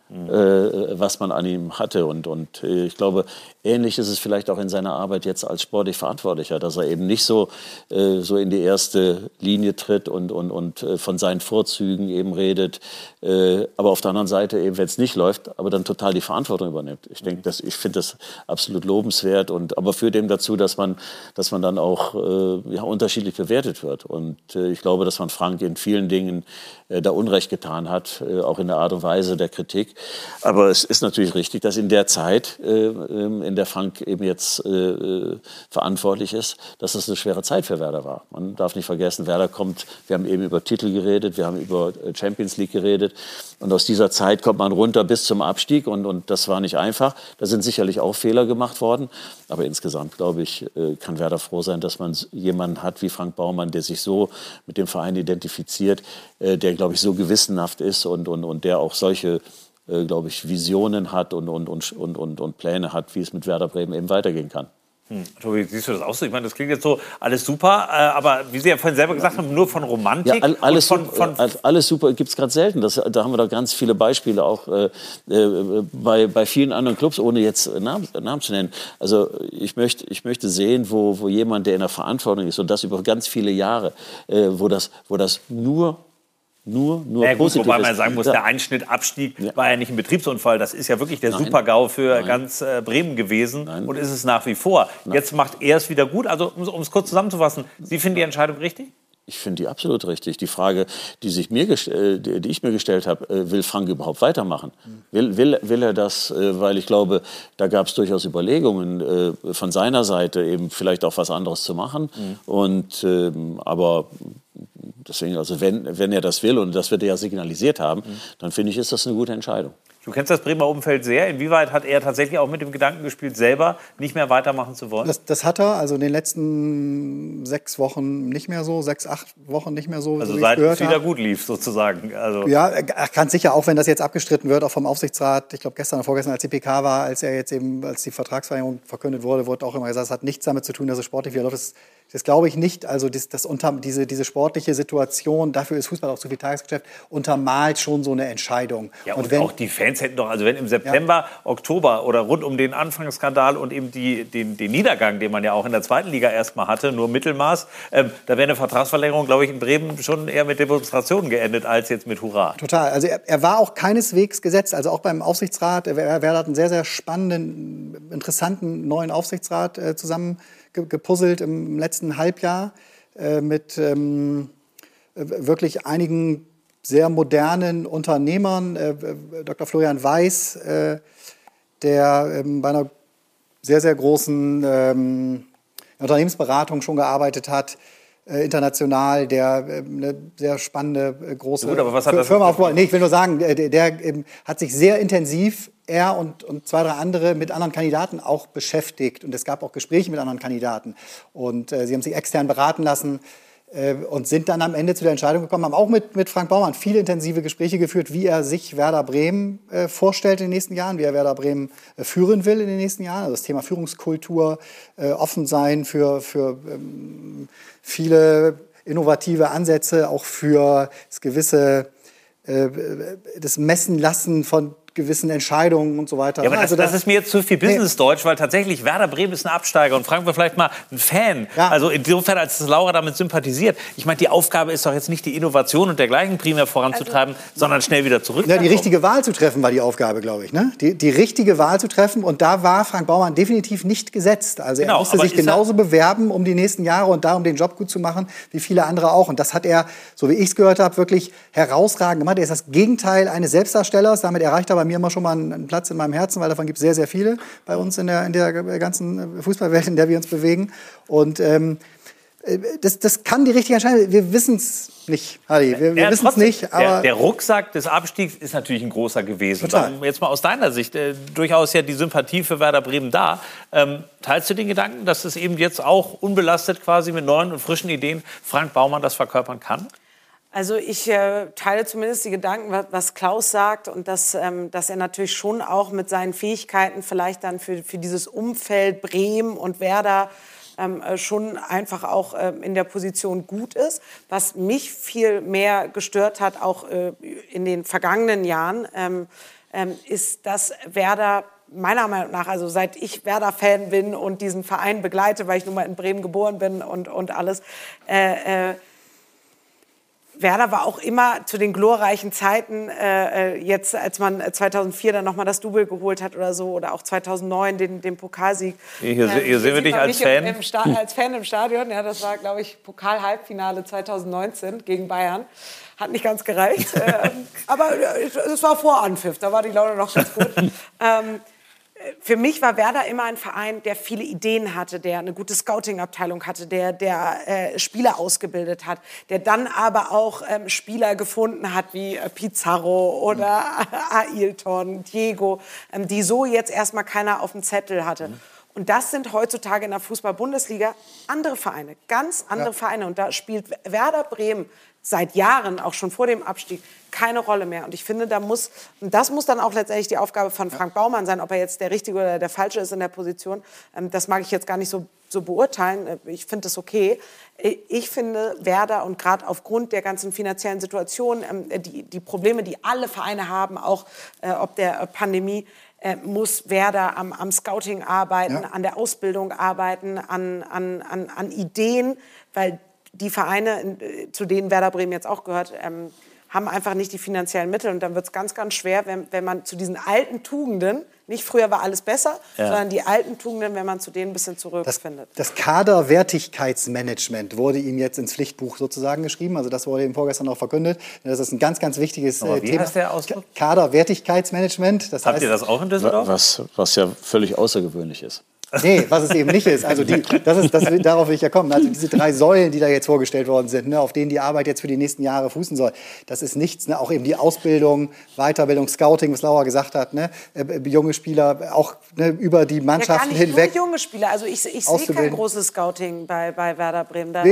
äh, was man an ihm hatte. Und, und äh, ich glaube, ähnlich ist es vielleicht auch in seiner Arbeit jetzt als sportlich Verantwortlicher, dass er eben nicht so, äh, so in die erste Linie tritt und, und, und äh, von seinen Vorzügen eben redet, äh, aber auf der anderen Seite eben, wenn es nicht läuft, aber dann total die Verantwortung übernimmt. Ich denke, ich finde das absolut lobenswert und aber führt eben dazu, dass man, dass man dann auch ja, unterschiedlich bewertet wird. Und ich glaube, dass man Frank in vielen Dingen da Unrecht getan hat, auch in der Art und Weise der Kritik. Aber es ist natürlich richtig, dass in der Zeit, äh, ähm, in der Frank eben jetzt äh, äh, verantwortlich ist, dass das eine schwere Zeit für Werder war. Man darf nicht vergessen, Werder kommt, wir haben eben über Titel geredet, wir haben über Champions League geredet. Und aus dieser Zeit kommt man runter bis zum Abstieg und, und das war nicht einfach. Da sind sicherlich auch Fehler gemacht worden. Aber insgesamt, glaube ich, kann Werder froh sein, dass man jemanden hat wie Frank Baumann, der sich so mit dem Verein identifiziert, der, glaube ich, so gewissenhaft ist und, und, und der auch solche äh, glaube ich, Visionen hat und, und, und, und, und Pläne hat, wie es mit Werder Bremen eben weitergehen kann. Hm. Tobi, siehst du das auch so? Ich meine, das klingt jetzt so alles super, äh, aber wie Sie ja vorhin selber gesagt haben, nur von Romantik. Ja, alles, von, von super, alles super gibt es gerade selten. Das, da haben wir da ganz viele Beispiele, auch äh, äh, bei, bei vielen anderen Clubs, ohne jetzt Namen, Namen zu nennen. Also ich möchte, ich möchte sehen, wo, wo jemand, der in der Verantwortung ist und das über ganz viele Jahre, äh, wo, das, wo das nur nur, nur ja, gut, Wobei man sagen muss, der Einschnitt Abstieg ja. war ja nicht ein Betriebsunfall. Das ist ja wirklich der Super-GAU für Nein. ganz äh, Bremen gewesen Nein. und ist es nach wie vor. Jetzt macht er es wieder gut. Also um es kurz zusammenzufassen, Sie finden die Entscheidung richtig? Ich finde die absolut richtig. Die Frage, die, sich mir, äh, die ich mir gestellt habe, äh, will Frank überhaupt weitermachen? Will, will, will er das, äh, weil ich glaube, da gab es durchaus Überlegungen von seiner Seite, eben vielleicht auch was anderes zu machen. Mhm. Und, ähm, aber deswegen, also wenn, wenn er das will, und das wird er ja signalisiert haben, mhm. dann finde ich, ist das eine gute Entscheidung. Du kennst das Bremer Umfeld sehr. Inwieweit hat er tatsächlich auch mit dem Gedanken gespielt, selber nicht mehr weitermachen zu wollen? Das, das hat er. Also in den letzten sechs Wochen nicht mehr so, sechs, acht Wochen nicht mehr so. Also so seit es wieder habe. gut lief sozusagen. Also ja, ganz sicher, auch wenn das jetzt abgestritten wird, auch vom Aufsichtsrat. Ich glaube gestern oder vorgestern, als die PK war, als er jetzt eben, als die Vertragsverlängerung verkündet wurde, wurde auch immer gesagt, es hat nichts damit zu tun, dass es sportlich wieder läuft. Das das glaube ich nicht. Also das, das unter, diese, diese sportliche Situation, dafür ist Fußball auch zu viel Tagesgeschäft, untermalt schon so eine Entscheidung. Ja, und, und wenn, auch die Fans hätten doch, also wenn im September, ja. Oktober oder rund um den Anfangsskandal und eben die, den, den Niedergang, den man ja auch in der zweiten Liga erstmal hatte, nur Mittelmaß, ähm, da wäre eine Vertragsverlängerung, glaube ich, in Bremen schon eher mit Demonstrationen geendet als jetzt mit Hurra. Total. Also er, er war auch keineswegs gesetzt. Also auch beim Aufsichtsrat, er, er hat einen sehr, sehr spannenden, interessanten neuen Aufsichtsrat äh, zusammen gepuzzelt im letzten Halbjahr äh, mit ähm, wirklich einigen sehr modernen Unternehmern. Äh, Dr. Florian Weiß, äh, der ähm, bei einer sehr, sehr großen ähm, Unternehmensberatung schon gearbeitet hat, äh, international, der äh, eine sehr spannende äh, große Gut, aber was hat Firma aufgebaut. Nee, ich will nur sagen, der, der ähm, hat sich sehr intensiv er und, und zwei, drei andere mit anderen Kandidaten auch beschäftigt. Und es gab auch Gespräche mit anderen Kandidaten. Und äh, sie haben sich extern beraten lassen äh, und sind dann am Ende zu der Entscheidung gekommen, haben auch mit, mit Frank Baumann viele intensive Gespräche geführt, wie er sich Werder Bremen äh, vorstellt in den nächsten Jahren, wie er Werder Bremen äh, führen will in den nächsten Jahren. Also das Thema Führungskultur, äh, offen sein für, für ähm, viele innovative Ansätze, auch für das gewisse äh, das Messen lassen von gewissen Entscheidungen und so weiter. Ja, aber also das, das, ist mir jetzt zu viel Business-Deutsch, weil tatsächlich Werder Bremen ist ein Absteiger und wir vielleicht mal einen Fan. Ja. Also insofern, als Laura damit sympathisiert. Ich meine, die Aufgabe ist doch jetzt nicht die Innovation und dergleichen primär voranzutreiben, also, sondern schnell wieder zurück. Ja, die richtige Wahl zu treffen war die Aufgabe, glaube ich. Ne? Die, die richtige Wahl zu treffen und da war Frank Baumann definitiv nicht gesetzt. Also genau, er musste sich genauso bewerben um die nächsten Jahre und da um den Job gut zu machen, wie viele andere auch. Und das hat er, so wie ich es gehört habe, wirklich herausragend gemacht. Er ist das Gegenteil eines Selbstdarstellers. Damit erreicht er bei mir immer schon mal einen Platz in meinem Herzen, weil davon gibt es sehr, sehr viele bei uns in der, in der ganzen Fußballwelt, in der wir uns bewegen. Und ähm, äh, das, das kann die richtige Entscheidung. Wir wissen es nicht, Harry. Wir, wir ja, wissen es nicht. Aber der, der, Rucksack des Abstiegs ist natürlich ein großer gewesen. Total. Jetzt mal aus deiner Sicht äh, durchaus ja die Sympathie für Werder Bremen da. Ähm, teilst du den Gedanken, dass es eben jetzt auch unbelastet quasi mit neuen und frischen Ideen Frank Baumann das verkörpern kann? Also ich äh, teile zumindest die Gedanken, was, was Klaus sagt und dass, ähm, dass er natürlich schon auch mit seinen Fähigkeiten vielleicht dann für, für dieses Umfeld Bremen und Werder ähm, äh, schon einfach auch äh, in der Position gut ist. Was mich viel mehr gestört hat, auch äh, in den vergangenen Jahren, ähm, ähm, ist, dass Werder meiner Meinung nach, also seit ich Werder-Fan bin und diesen Verein begleite, weil ich nun mal in Bremen geboren bin und, und alles, äh, äh, Werder war auch immer zu den glorreichen Zeiten, äh, äh jetzt als man 2004 dann nochmal das Double geholt hat oder so, oder auch 2009 den, den Pokalsieg. Hier, hier, hier sehen wir dich als Fan. Im, im als Fan im Stadion, ja, das war, glaube ich, Pokal-Halbfinale 2019 gegen Bayern. Hat nicht ganz gereicht, [laughs] äh, aber es war vor Anpfiff, da war die Laune noch ganz gut. [laughs] ähm, für mich war Werder immer ein Verein, der viele Ideen hatte, der eine gute Scouting-Abteilung hatte, der, der äh, Spieler ausgebildet hat, der dann aber auch ähm, Spieler gefunden hat wie äh, Pizarro oder mhm. [laughs] Ailton, Diego, ähm, die so jetzt erstmal keiner auf dem Zettel hatte. Mhm. Und das sind heutzutage in der Fußball-Bundesliga andere Vereine, ganz andere ja. Vereine. Und da spielt Werder Bremen seit Jahren, auch schon vor dem Abstieg, keine Rolle mehr. Und ich finde, da muss, und das muss dann auch letztendlich die Aufgabe von Frank Baumann sein, ob er jetzt der Richtige oder der Falsche ist in der Position. Ähm, das mag ich jetzt gar nicht so, so beurteilen. Äh, ich finde das okay. Äh, ich finde, Werder und gerade aufgrund der ganzen finanziellen Situation, ähm, die, die Probleme, die alle Vereine haben, auch äh, ob der Pandemie, muss Werder am, am Scouting arbeiten, ja. an der Ausbildung arbeiten, an, an, an, an Ideen, weil die Vereine, zu denen Werder Bremen jetzt auch gehört, ähm, haben einfach nicht die finanziellen Mittel. Und dann wird es ganz, ganz schwer, wenn, wenn man zu diesen alten Tugenden, nicht früher war alles besser, ja. sondern die alten Tugenden, wenn man zu denen ein bisschen zurückfindet. Das, das Kaderwertigkeitsmanagement wurde ihm jetzt ins Pflichtbuch sozusagen geschrieben. Also das wurde ihm vorgestern auch verkündet. Das ist ein ganz, ganz wichtiges Aber wie Thema. Heißt der Ausdruck? Kaderwertigkeitsmanagement. Das Habt heißt, ihr das auch in Düsseldorf? Was, was ja völlig außergewöhnlich ist. Nee, was es eben nicht ist. Also die, das ist, das, darauf will ich ja kommen. Also diese drei Säulen, die da jetzt vorgestellt worden sind, ne, auf denen die Arbeit jetzt für die nächsten Jahre fußen soll, das ist nichts. Ne, auch eben die Ausbildung, Weiterbildung, Scouting, was Laura gesagt hat, ne, äh, junge Spieler auch ne, über die Mannschaften ja, gar nicht hinweg. Nur junge Spieler. Also ich, ich sehe kein großes Scouting bei, bei Werder Bremen. Da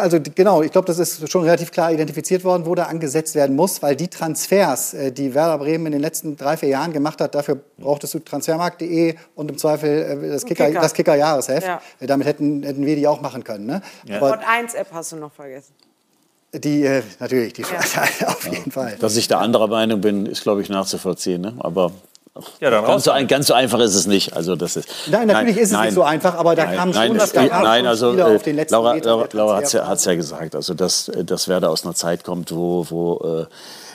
also genau, ich glaube, das ist schon relativ klar identifiziert worden, wo da angesetzt werden muss, weil die Transfers, äh, die Werder Bremen in den letzten drei, vier Jahren gemacht hat, dafür brauchtest du transfermarkt.de und im Zweifel äh, das Kicker, Kicker. Das Kicker Jahresheft. Ja. Damit hätten, hätten wir die auch machen können. Ne? Ja. Aber, und 1 App hast du noch vergessen. Die, äh, natürlich, die ja. [laughs] auf jeden Fall. Dass ich da anderer Meinung bin, ist, glaube ich, nachzuvollziehen. Ne? Aber ja, dann ganz, so ein, ganz so einfach ist es nicht. Also das ist, nein, natürlich nein, ist es nein, nicht so einfach, aber da nein, kam schon, das, da kam nein, also, auf den letzten Laura, Laura, Laura hat es ja, ja, gesagt, also dass, dass Werder aus einer Zeit kommt, wo, wo, äh,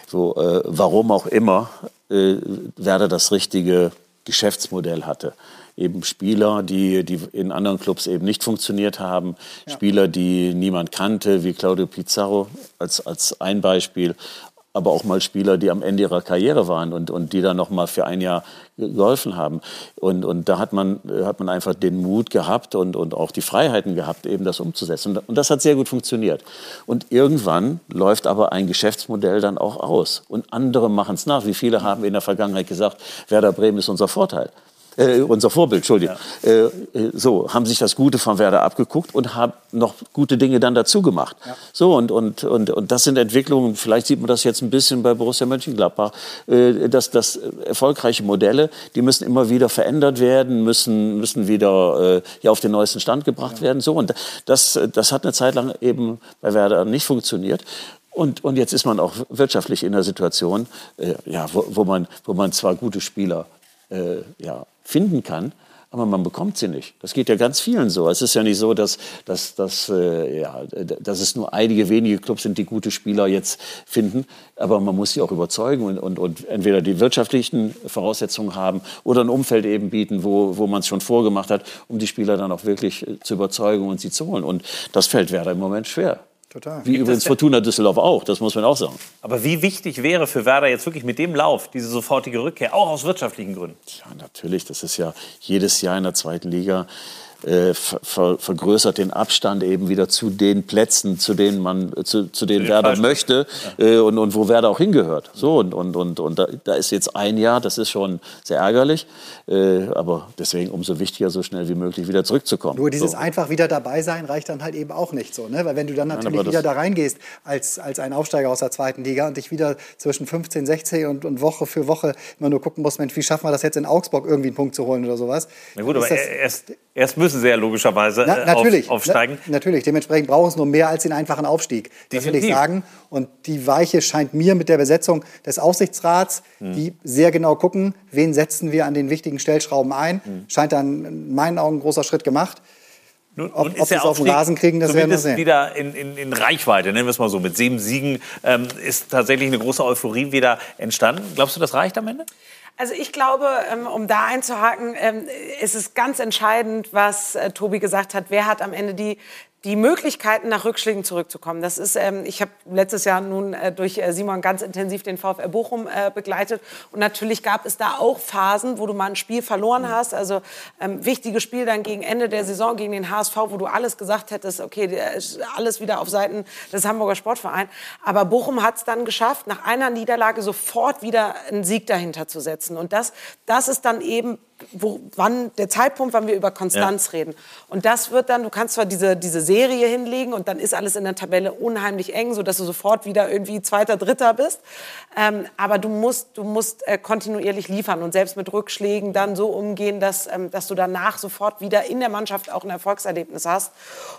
wo äh, warum auch immer, äh, Werder das richtige Geschäftsmodell hatte eben Spieler, die, die in anderen Clubs eben nicht funktioniert haben, ja. Spieler, die niemand kannte, wie Claudio Pizarro als, als ein Beispiel, aber auch mal Spieler, die am Ende ihrer Karriere waren und, und die dann noch mal für ein Jahr geholfen haben. Und, und da hat man, hat man einfach den Mut gehabt und, und auch die Freiheiten gehabt, eben das umzusetzen. Und, und das hat sehr gut funktioniert. Und irgendwann läuft aber ein Geschäftsmodell dann auch aus. Und andere machen es nach. Wie viele haben in der Vergangenheit gesagt, Werder Bremen ist unser Vorteil äh, unser Vorbild, Entschuldigung. Ja. Äh, so, haben sich das Gute von Werder abgeguckt und haben noch gute Dinge dann dazu gemacht. Ja. So, und, und, und, und das sind Entwicklungen, vielleicht sieht man das jetzt ein bisschen bei Borussia Mönchengladbach, äh, dass, dass erfolgreiche Modelle, die müssen immer wieder verändert werden, müssen, müssen wieder äh, ja, auf den neuesten Stand gebracht ja. werden. So, und das, das hat eine Zeit lang eben bei Werder nicht funktioniert. Und, und jetzt ist man auch wirtschaftlich in einer Situation, äh, ja, wo, wo, man, wo man zwar gute Spieler äh, ja, finden kann, aber man bekommt sie nicht. Das geht ja ganz vielen so. Es ist ja nicht so, dass, dass, dass, äh, ja, dass es nur einige wenige Clubs sind, die gute Spieler jetzt finden. Aber man muss sie auch überzeugen und, und, und entweder die wirtschaftlichen Voraussetzungen haben oder ein Umfeld eben bieten, wo, wo man es schon vorgemacht hat, um die Spieler dann auch wirklich äh, zu überzeugen und sie zu holen. Und das fällt Werder im Moment schwer. Total. Wie Gibt übrigens Fortuna Düsseldorf auch, das muss man auch sagen. Aber wie wichtig wäre für Werder jetzt wirklich mit dem Lauf diese sofortige Rückkehr, auch aus wirtschaftlichen Gründen? Ja, natürlich. Das ist ja jedes Jahr in der zweiten Liga äh, ver vergrößert den Abstand eben wieder zu den Plätzen, zu denen man, zu, zu denen Werder möchte äh, und, und wo Werder auch hingehört. So und und und und da, da ist jetzt ein Jahr, das ist schon sehr ärgerlich, äh, aber deswegen umso wichtiger, so schnell wie möglich wieder zurückzukommen. Nur dieses so. einfach wieder dabei sein reicht dann halt eben auch nicht so, ne? Weil wenn du dann natürlich Nein, wieder da reingehst als als ein Aufsteiger aus der zweiten Liga und dich wieder zwischen 15, 16 und, und Woche für Woche immer nur gucken musst, Mensch, wie schaffen wir das jetzt in Augsburg irgendwie einen Punkt zu holen oder sowas? Na gut, aber erst Erst müssen sie ja logischerweise Na, äh, natürlich, auf, aufsteigen. Na, natürlich, dementsprechend brauchen es nur mehr als den einfachen Aufstieg. Das will ich Definitiv. sagen. Und die Weiche scheint mir mit der Besetzung des Aufsichtsrats, Hm. die sehr genau gucken, wen setzen wir an den wichtigen Stellschrauben ein, Hm. scheint dann in meinen Augen ein großer Schritt gemacht. Nun, ob ob sie es auf den Rasen kriegen, das werden wir sehen. wieder in, in, in Reichweite, nennen wir es mal so. Mit sieben Siegen ähm, ist tatsächlich eine große Euphorie wieder entstanden. Glaubst du, das reicht am Ende? Also ich glaube, ähm, um da einzuhaken, ähm, ist es ganz entscheidend, was äh, Tobi gesagt hat. Wer hat am Ende die, die Möglichkeiten, nach Rückschlägen zurückzukommen? Das ist, ähm, ich habe letztes Jahr nun äh, durch äh, Simon ganz intensiv den VfL Bochum äh, begleitet. Und natürlich gab es da auch Phasen, wo du mal ein Spiel verloren hast. Also ähm, wichtiges Spiel dann gegen Ende der Saison gegen den HSV, wo du alles gesagt hättest, okay, alles wieder auf Seiten des Hamburger Sportvereins. Aber Bochum hat es dann geschafft, nach einer Niederlage sofort wieder einen Sieg dahinter zu setzen. Und das, das ist dann eben wo, wann der Zeitpunkt, wann wir über Konstanz Ja. reden. Und das wird dann, du kannst zwar diese, diese Serie hinlegen und dann ist alles in der Tabelle unheimlich eng, sodass du sofort wieder irgendwie Zweiter, Dritter bist. Ähm, aber du musst, du musst äh, kontinuierlich liefern und selbst mit Rückschlägen dann so umgehen, dass, ähm, dass du danach sofort wieder in der Mannschaft auch ein Erfolgserlebnis hast.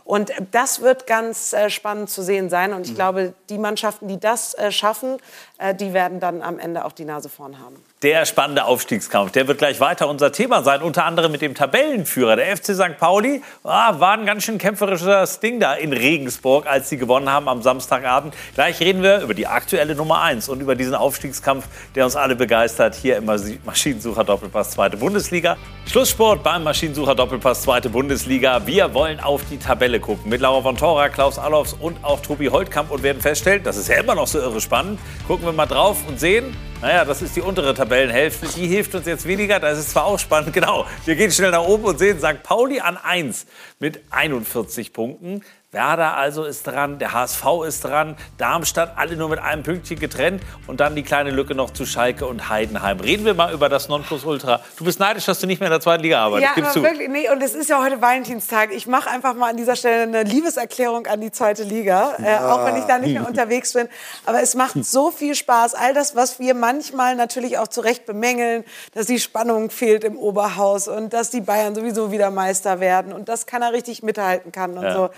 Und äh, das wird ganz äh, spannend zu sehen sein. Und ich glaube, die Mannschaften, die das äh, schaffen, äh, die werden dann am Ende auch die Nase vorn haben. Der spannende Aufstiegskampf, der wird gleich weiter unser Thema sein, unter anderem mit dem Tabellenführer. Der FC St. Pauli ah, war ein ganz schön kämpferisches Ding da in Regensburg, als sie gewonnen haben am Samstagabend. Gleich reden wir über die aktuelle Nummer 1 und über diesen Aufstiegskampf, der uns alle begeistert, hier im Mas- Maschinensucher Doppelpass zweite Bundesliga. Schlusssport beim Maschinensucher Doppelpass zweite Bundesliga. Wir wollen auf die Tabelle gucken mit Laura von Tora, Klaus Allofs und auch Tobi Holtkamp und werden feststellen, das ist ja immer noch so irre spannend. Gucken wir mal drauf und sehen, naja, das ist die untere Tabellenhälfte. Die hilft uns jetzt weniger. Das ist zwar auch spannend. Genau. Wir gehen schnell nach oben und sehen St. Pauli an 1 mit 41 Punkten. Werder also ist dran, der HSV ist dran, Darmstadt alle nur mit einem Pünktchen getrennt und dann die kleine Lücke noch zu Schalke und Heidenheim. Reden wir mal über das Nonplusultra. Du bist neidisch, dass du nicht mehr in der zweiten Liga arbeitest. Ja, aber du. wirklich, nee, und es ist ja heute Valentinstag. Ich mache einfach mal an dieser Stelle eine Liebeserklärung an die zweite Liga, äh, auch wenn ich da nicht mehr [laughs] unterwegs bin. Aber es macht so viel Spaß. All das, was wir manchmal natürlich auch zu Recht bemängeln, dass die Spannung fehlt im Oberhaus und dass die Bayern sowieso wieder Meister werden und dass keiner richtig mithalten kann und Ja. so.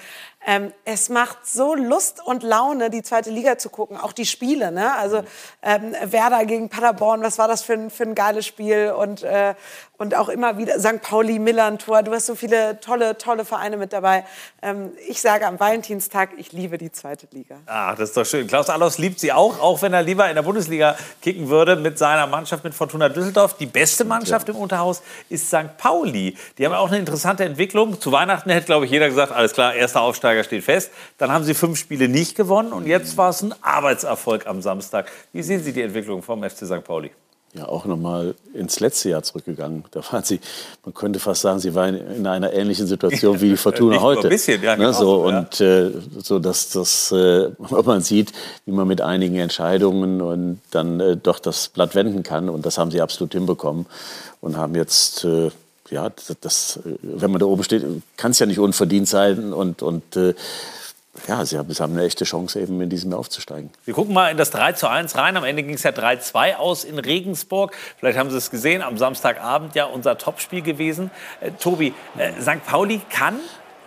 Ähm, es macht so Lust und Laune, die zweite Liga zu gucken, auch die Spiele. Ne? Also ähm, Werder gegen Paderborn, was war das für ein, für ein geiles Spiel? Und, äh, und auch immer wieder St. Pauli, Millantor. Du hast so viele tolle, tolle Vereine mit dabei. Ähm, ich sage am Valentinstag, ich liebe die zweite Liga. Ah, das ist doch schön. Klaus Allofs liebt sie auch, auch wenn er lieber in der Bundesliga kicken würde mit seiner Mannschaft, mit Fortuna Düsseldorf. Die beste Mannschaft im Unterhaus ist St. Pauli. Die haben auch eine interessante Entwicklung. Zu Weihnachten hätte, glaube ich, jeder gesagt, alles klar, erster Aufsteiger steht fest. Dann haben sie fünf Spiele nicht gewonnen und jetzt war es ein Arbeitserfolg am Samstag. Wie sehen Sie die Entwicklung vom FC St. Pauli? Ja auch nochmal ins letzte Jahr zurückgegangen. Da waren sie, man könnte fast sagen, sie waren in einer ähnlichen Situation [laughs] wie die Fortuna heute. ein bisschen, ja, ne, genau so, so, ja. und äh, so, dass das, äh, man sieht, wie man mit einigen Entscheidungen und dann äh, doch das Blatt wenden kann. Und das haben sie absolut hinbekommen und haben jetzt äh, ja, das, das, äh, wenn man da oben steht, kann es ja nicht unverdient sein und, und äh, ja, sie haben, sie haben eine echte Chance, eben in diesem Jahr aufzusteigen. Wir gucken mal in das 3 zu 1 rein. Am Ende ging es ja 3-2 aus in Regensburg. Vielleicht haben Sie es gesehen, am Samstagabend ja unser Topspiel gewesen. Äh, Tobi, äh, St. Pauli kann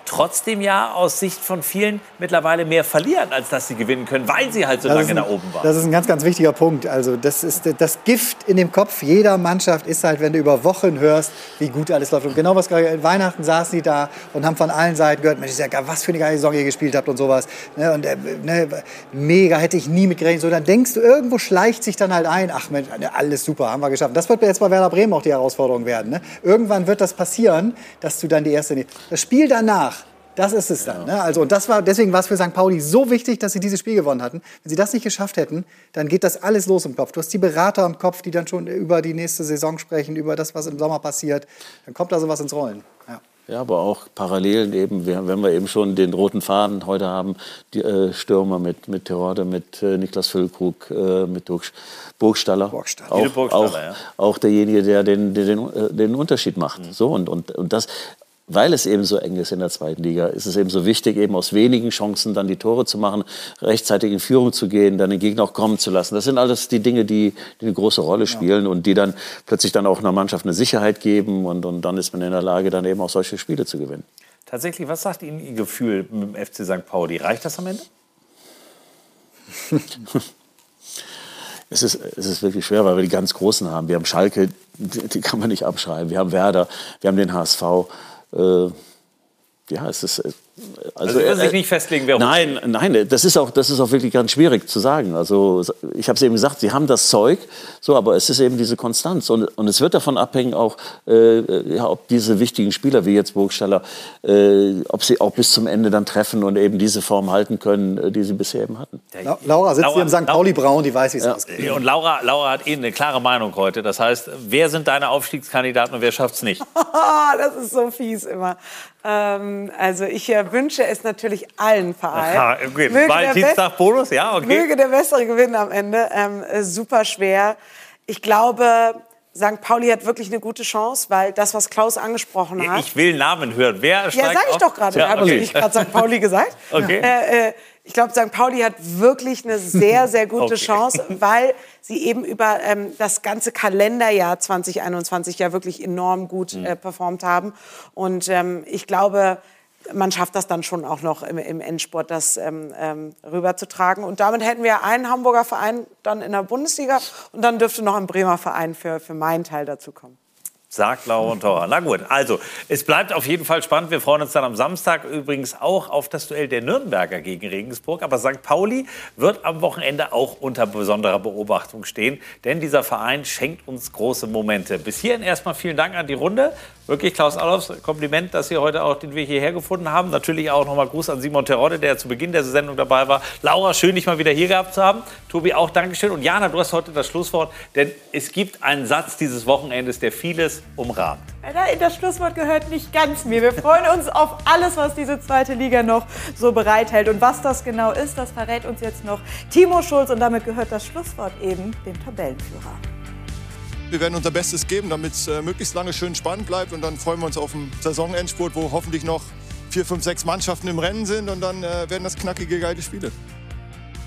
trotzdem ja aus Sicht von vielen mittlerweile mehr verlieren, als dass sie gewinnen können, weil sie halt so Das lange ein- da oben waren. Das ist ein ganz, ganz wichtiger Punkt. Also das ist das Gift in dem Kopf jeder Mannschaft ist halt, wenn du über Wochen hörst, wie gut alles läuft. Und genau was gerade Weihnachten saßen die da und haben von allen Seiten gehört, Mensch, ist ja was für eine geile Saison ihr gespielt habt und sowas. Ne, und äh, ne, mega, hätte ich nie mit gerechnet. So, dann denkst du, irgendwo schleicht sich dann halt ein, ach Mensch, ne, alles super, haben wir geschafft. Das wird jetzt bei Werder Bremen auch die Herausforderung werden. Ne? Irgendwann wird das passieren, dass du dann die erste... Das Spiel danach, das ist es dann. Ne? Also, und das war, deswegen war es für St. Pauli so wichtig, dass sie dieses Spiel gewonnen hatten. Wenn sie das nicht geschafft hätten, dann geht das alles los im Kopf. Du hast die Berater im Kopf, die dann schon über die nächste Saison sprechen, über das, was im Sommer passiert. Dann kommt da sowas ins Rollen. Ja. Ja, aber auch Parallelen eben, wenn wir eben schon den roten Faden heute haben, die äh, Stürmer mit, mit Terode, mit äh, Niklas Füllkrug, äh, mit Burg, Burgstaller. Burgstaller. Auch, Burgstaller, auch, ja. auch derjenige, der den, den, äh, den Unterschied macht. So, und, und, und das, weil es eben so eng ist in der zweiten Liga, ist es eben so wichtig, eben aus wenigen Chancen dann die Tore zu machen, rechtzeitig in Führung zu gehen, dann den Gegner auch kommen zu lassen. Das sind alles die Dinge, die, die eine große Rolle spielen ja. und die dann plötzlich dann auch einer Mannschaft eine Sicherheit geben und, und dann ist man in der Lage, dann eben auch solche Spiele zu gewinnen. Tatsächlich, was sagt Ihnen Ihr Gefühl mit dem FC St. Pauli? Reicht das am Ende? [laughs] es ist, es ist wirklich schwer, weil wir die ganz Großen haben. Wir haben Schalke, die, die kann man nicht abschreiben. Wir haben Werder, wir haben den HSV. Äh, ja, es ist, also, also sich nicht festlegen, wer Nein, nein, das ist auch, das ist auch wirklich ganz schwierig zu sagen. Also ich habe es eben gesagt, sie haben das Zeug, so, aber es ist eben diese Konstanz und, und es wird davon abhängen auch, äh, ja, ob diese wichtigen Spieler wie jetzt Burgstaller, äh, ob sie auch bis zum Ende dann treffen und eben diese Form halten können, äh, die sie bisher eben hatten. La Laura sitzt Laura, hier im St. Pauli Braun, die weiß, wie es ja. ausgeht. Und Laura, Laura hat Ihnen eine klare Meinung heute. Das heißt, wer sind deine Aufstiegskandidaten und wer schafft es nicht? [laughs] das ist so fies immer. Ähm, also ich äh, wünsche es natürlich allen Vereinen. Aha, okay. Valentinstag-Bonus, ja, okay. Möge der Bessere gewinnen am Ende. Ähm, äh, super schwer. Ich glaube, St. Pauli hat wirklich eine gute Chance, weil das, was Klaus angesprochen hat. Ich will Namen hören. Wer steigt Ja, sag ich doch gerade. Ja, okay. Habe ich gerade St. Pauli gesagt? [laughs] okay. Äh, äh, ich glaube, St. Pauli hat wirklich eine sehr, [laughs] sehr gute okay. Chance, weil sie eben über ähm, das ganze Kalenderjahr 2021 ja wirklich enorm gut mhm. äh, performt haben. Und ähm, ich glaube, man schafft das dann schon auch noch im, im Endsport, das ähm, ähm, rüberzutragen. Und damit hätten wir einen Hamburger Verein dann in der Bundesliga und dann dürfte noch ein Bremer Verein für, für meinen Teil dazu kommen sagt Laura und Tora. Na gut, also es bleibt auf jeden Fall spannend. Wir freuen uns dann am Samstag übrigens auch auf das Duell der Nürnberger gegen Regensburg. Aber St. Pauli wird am Wochenende auch unter besonderer Beobachtung stehen, denn dieser Verein schenkt uns große Momente. Bis hierhin erstmal vielen Dank an die Runde. Wirklich, Klaus Allofs, Kompliment, dass Sie heute auch den Weg hierher gefunden haben. Natürlich auch nochmal Gruß an Simon Terodde, der zu Beginn der Sendung dabei war. Laura, schön, dich mal wieder hier gehabt zu haben. Tobi, auch Dankeschön. Und Jana, du hast heute das Schlusswort, denn es gibt einen Satz dieses Wochenendes, der vieles umrahmt. Das Schlusswort gehört nicht ganz mir. Wir freuen uns auf alles, was diese zweite Liga noch so bereithält. Und was das genau ist, das verrät uns jetzt noch Timo Schulz. Und damit gehört das Schlusswort eben dem Tabellenführer. Wir werden unser Bestes geben, damit es äh, möglichst lange schön spannend bleibt. Und dann freuen wir uns auf einen Saisonendspurt, wo hoffentlich noch vier, fünf, sechs Mannschaften im Rennen sind. Und dann äh, werden das knackige, geile Spiele.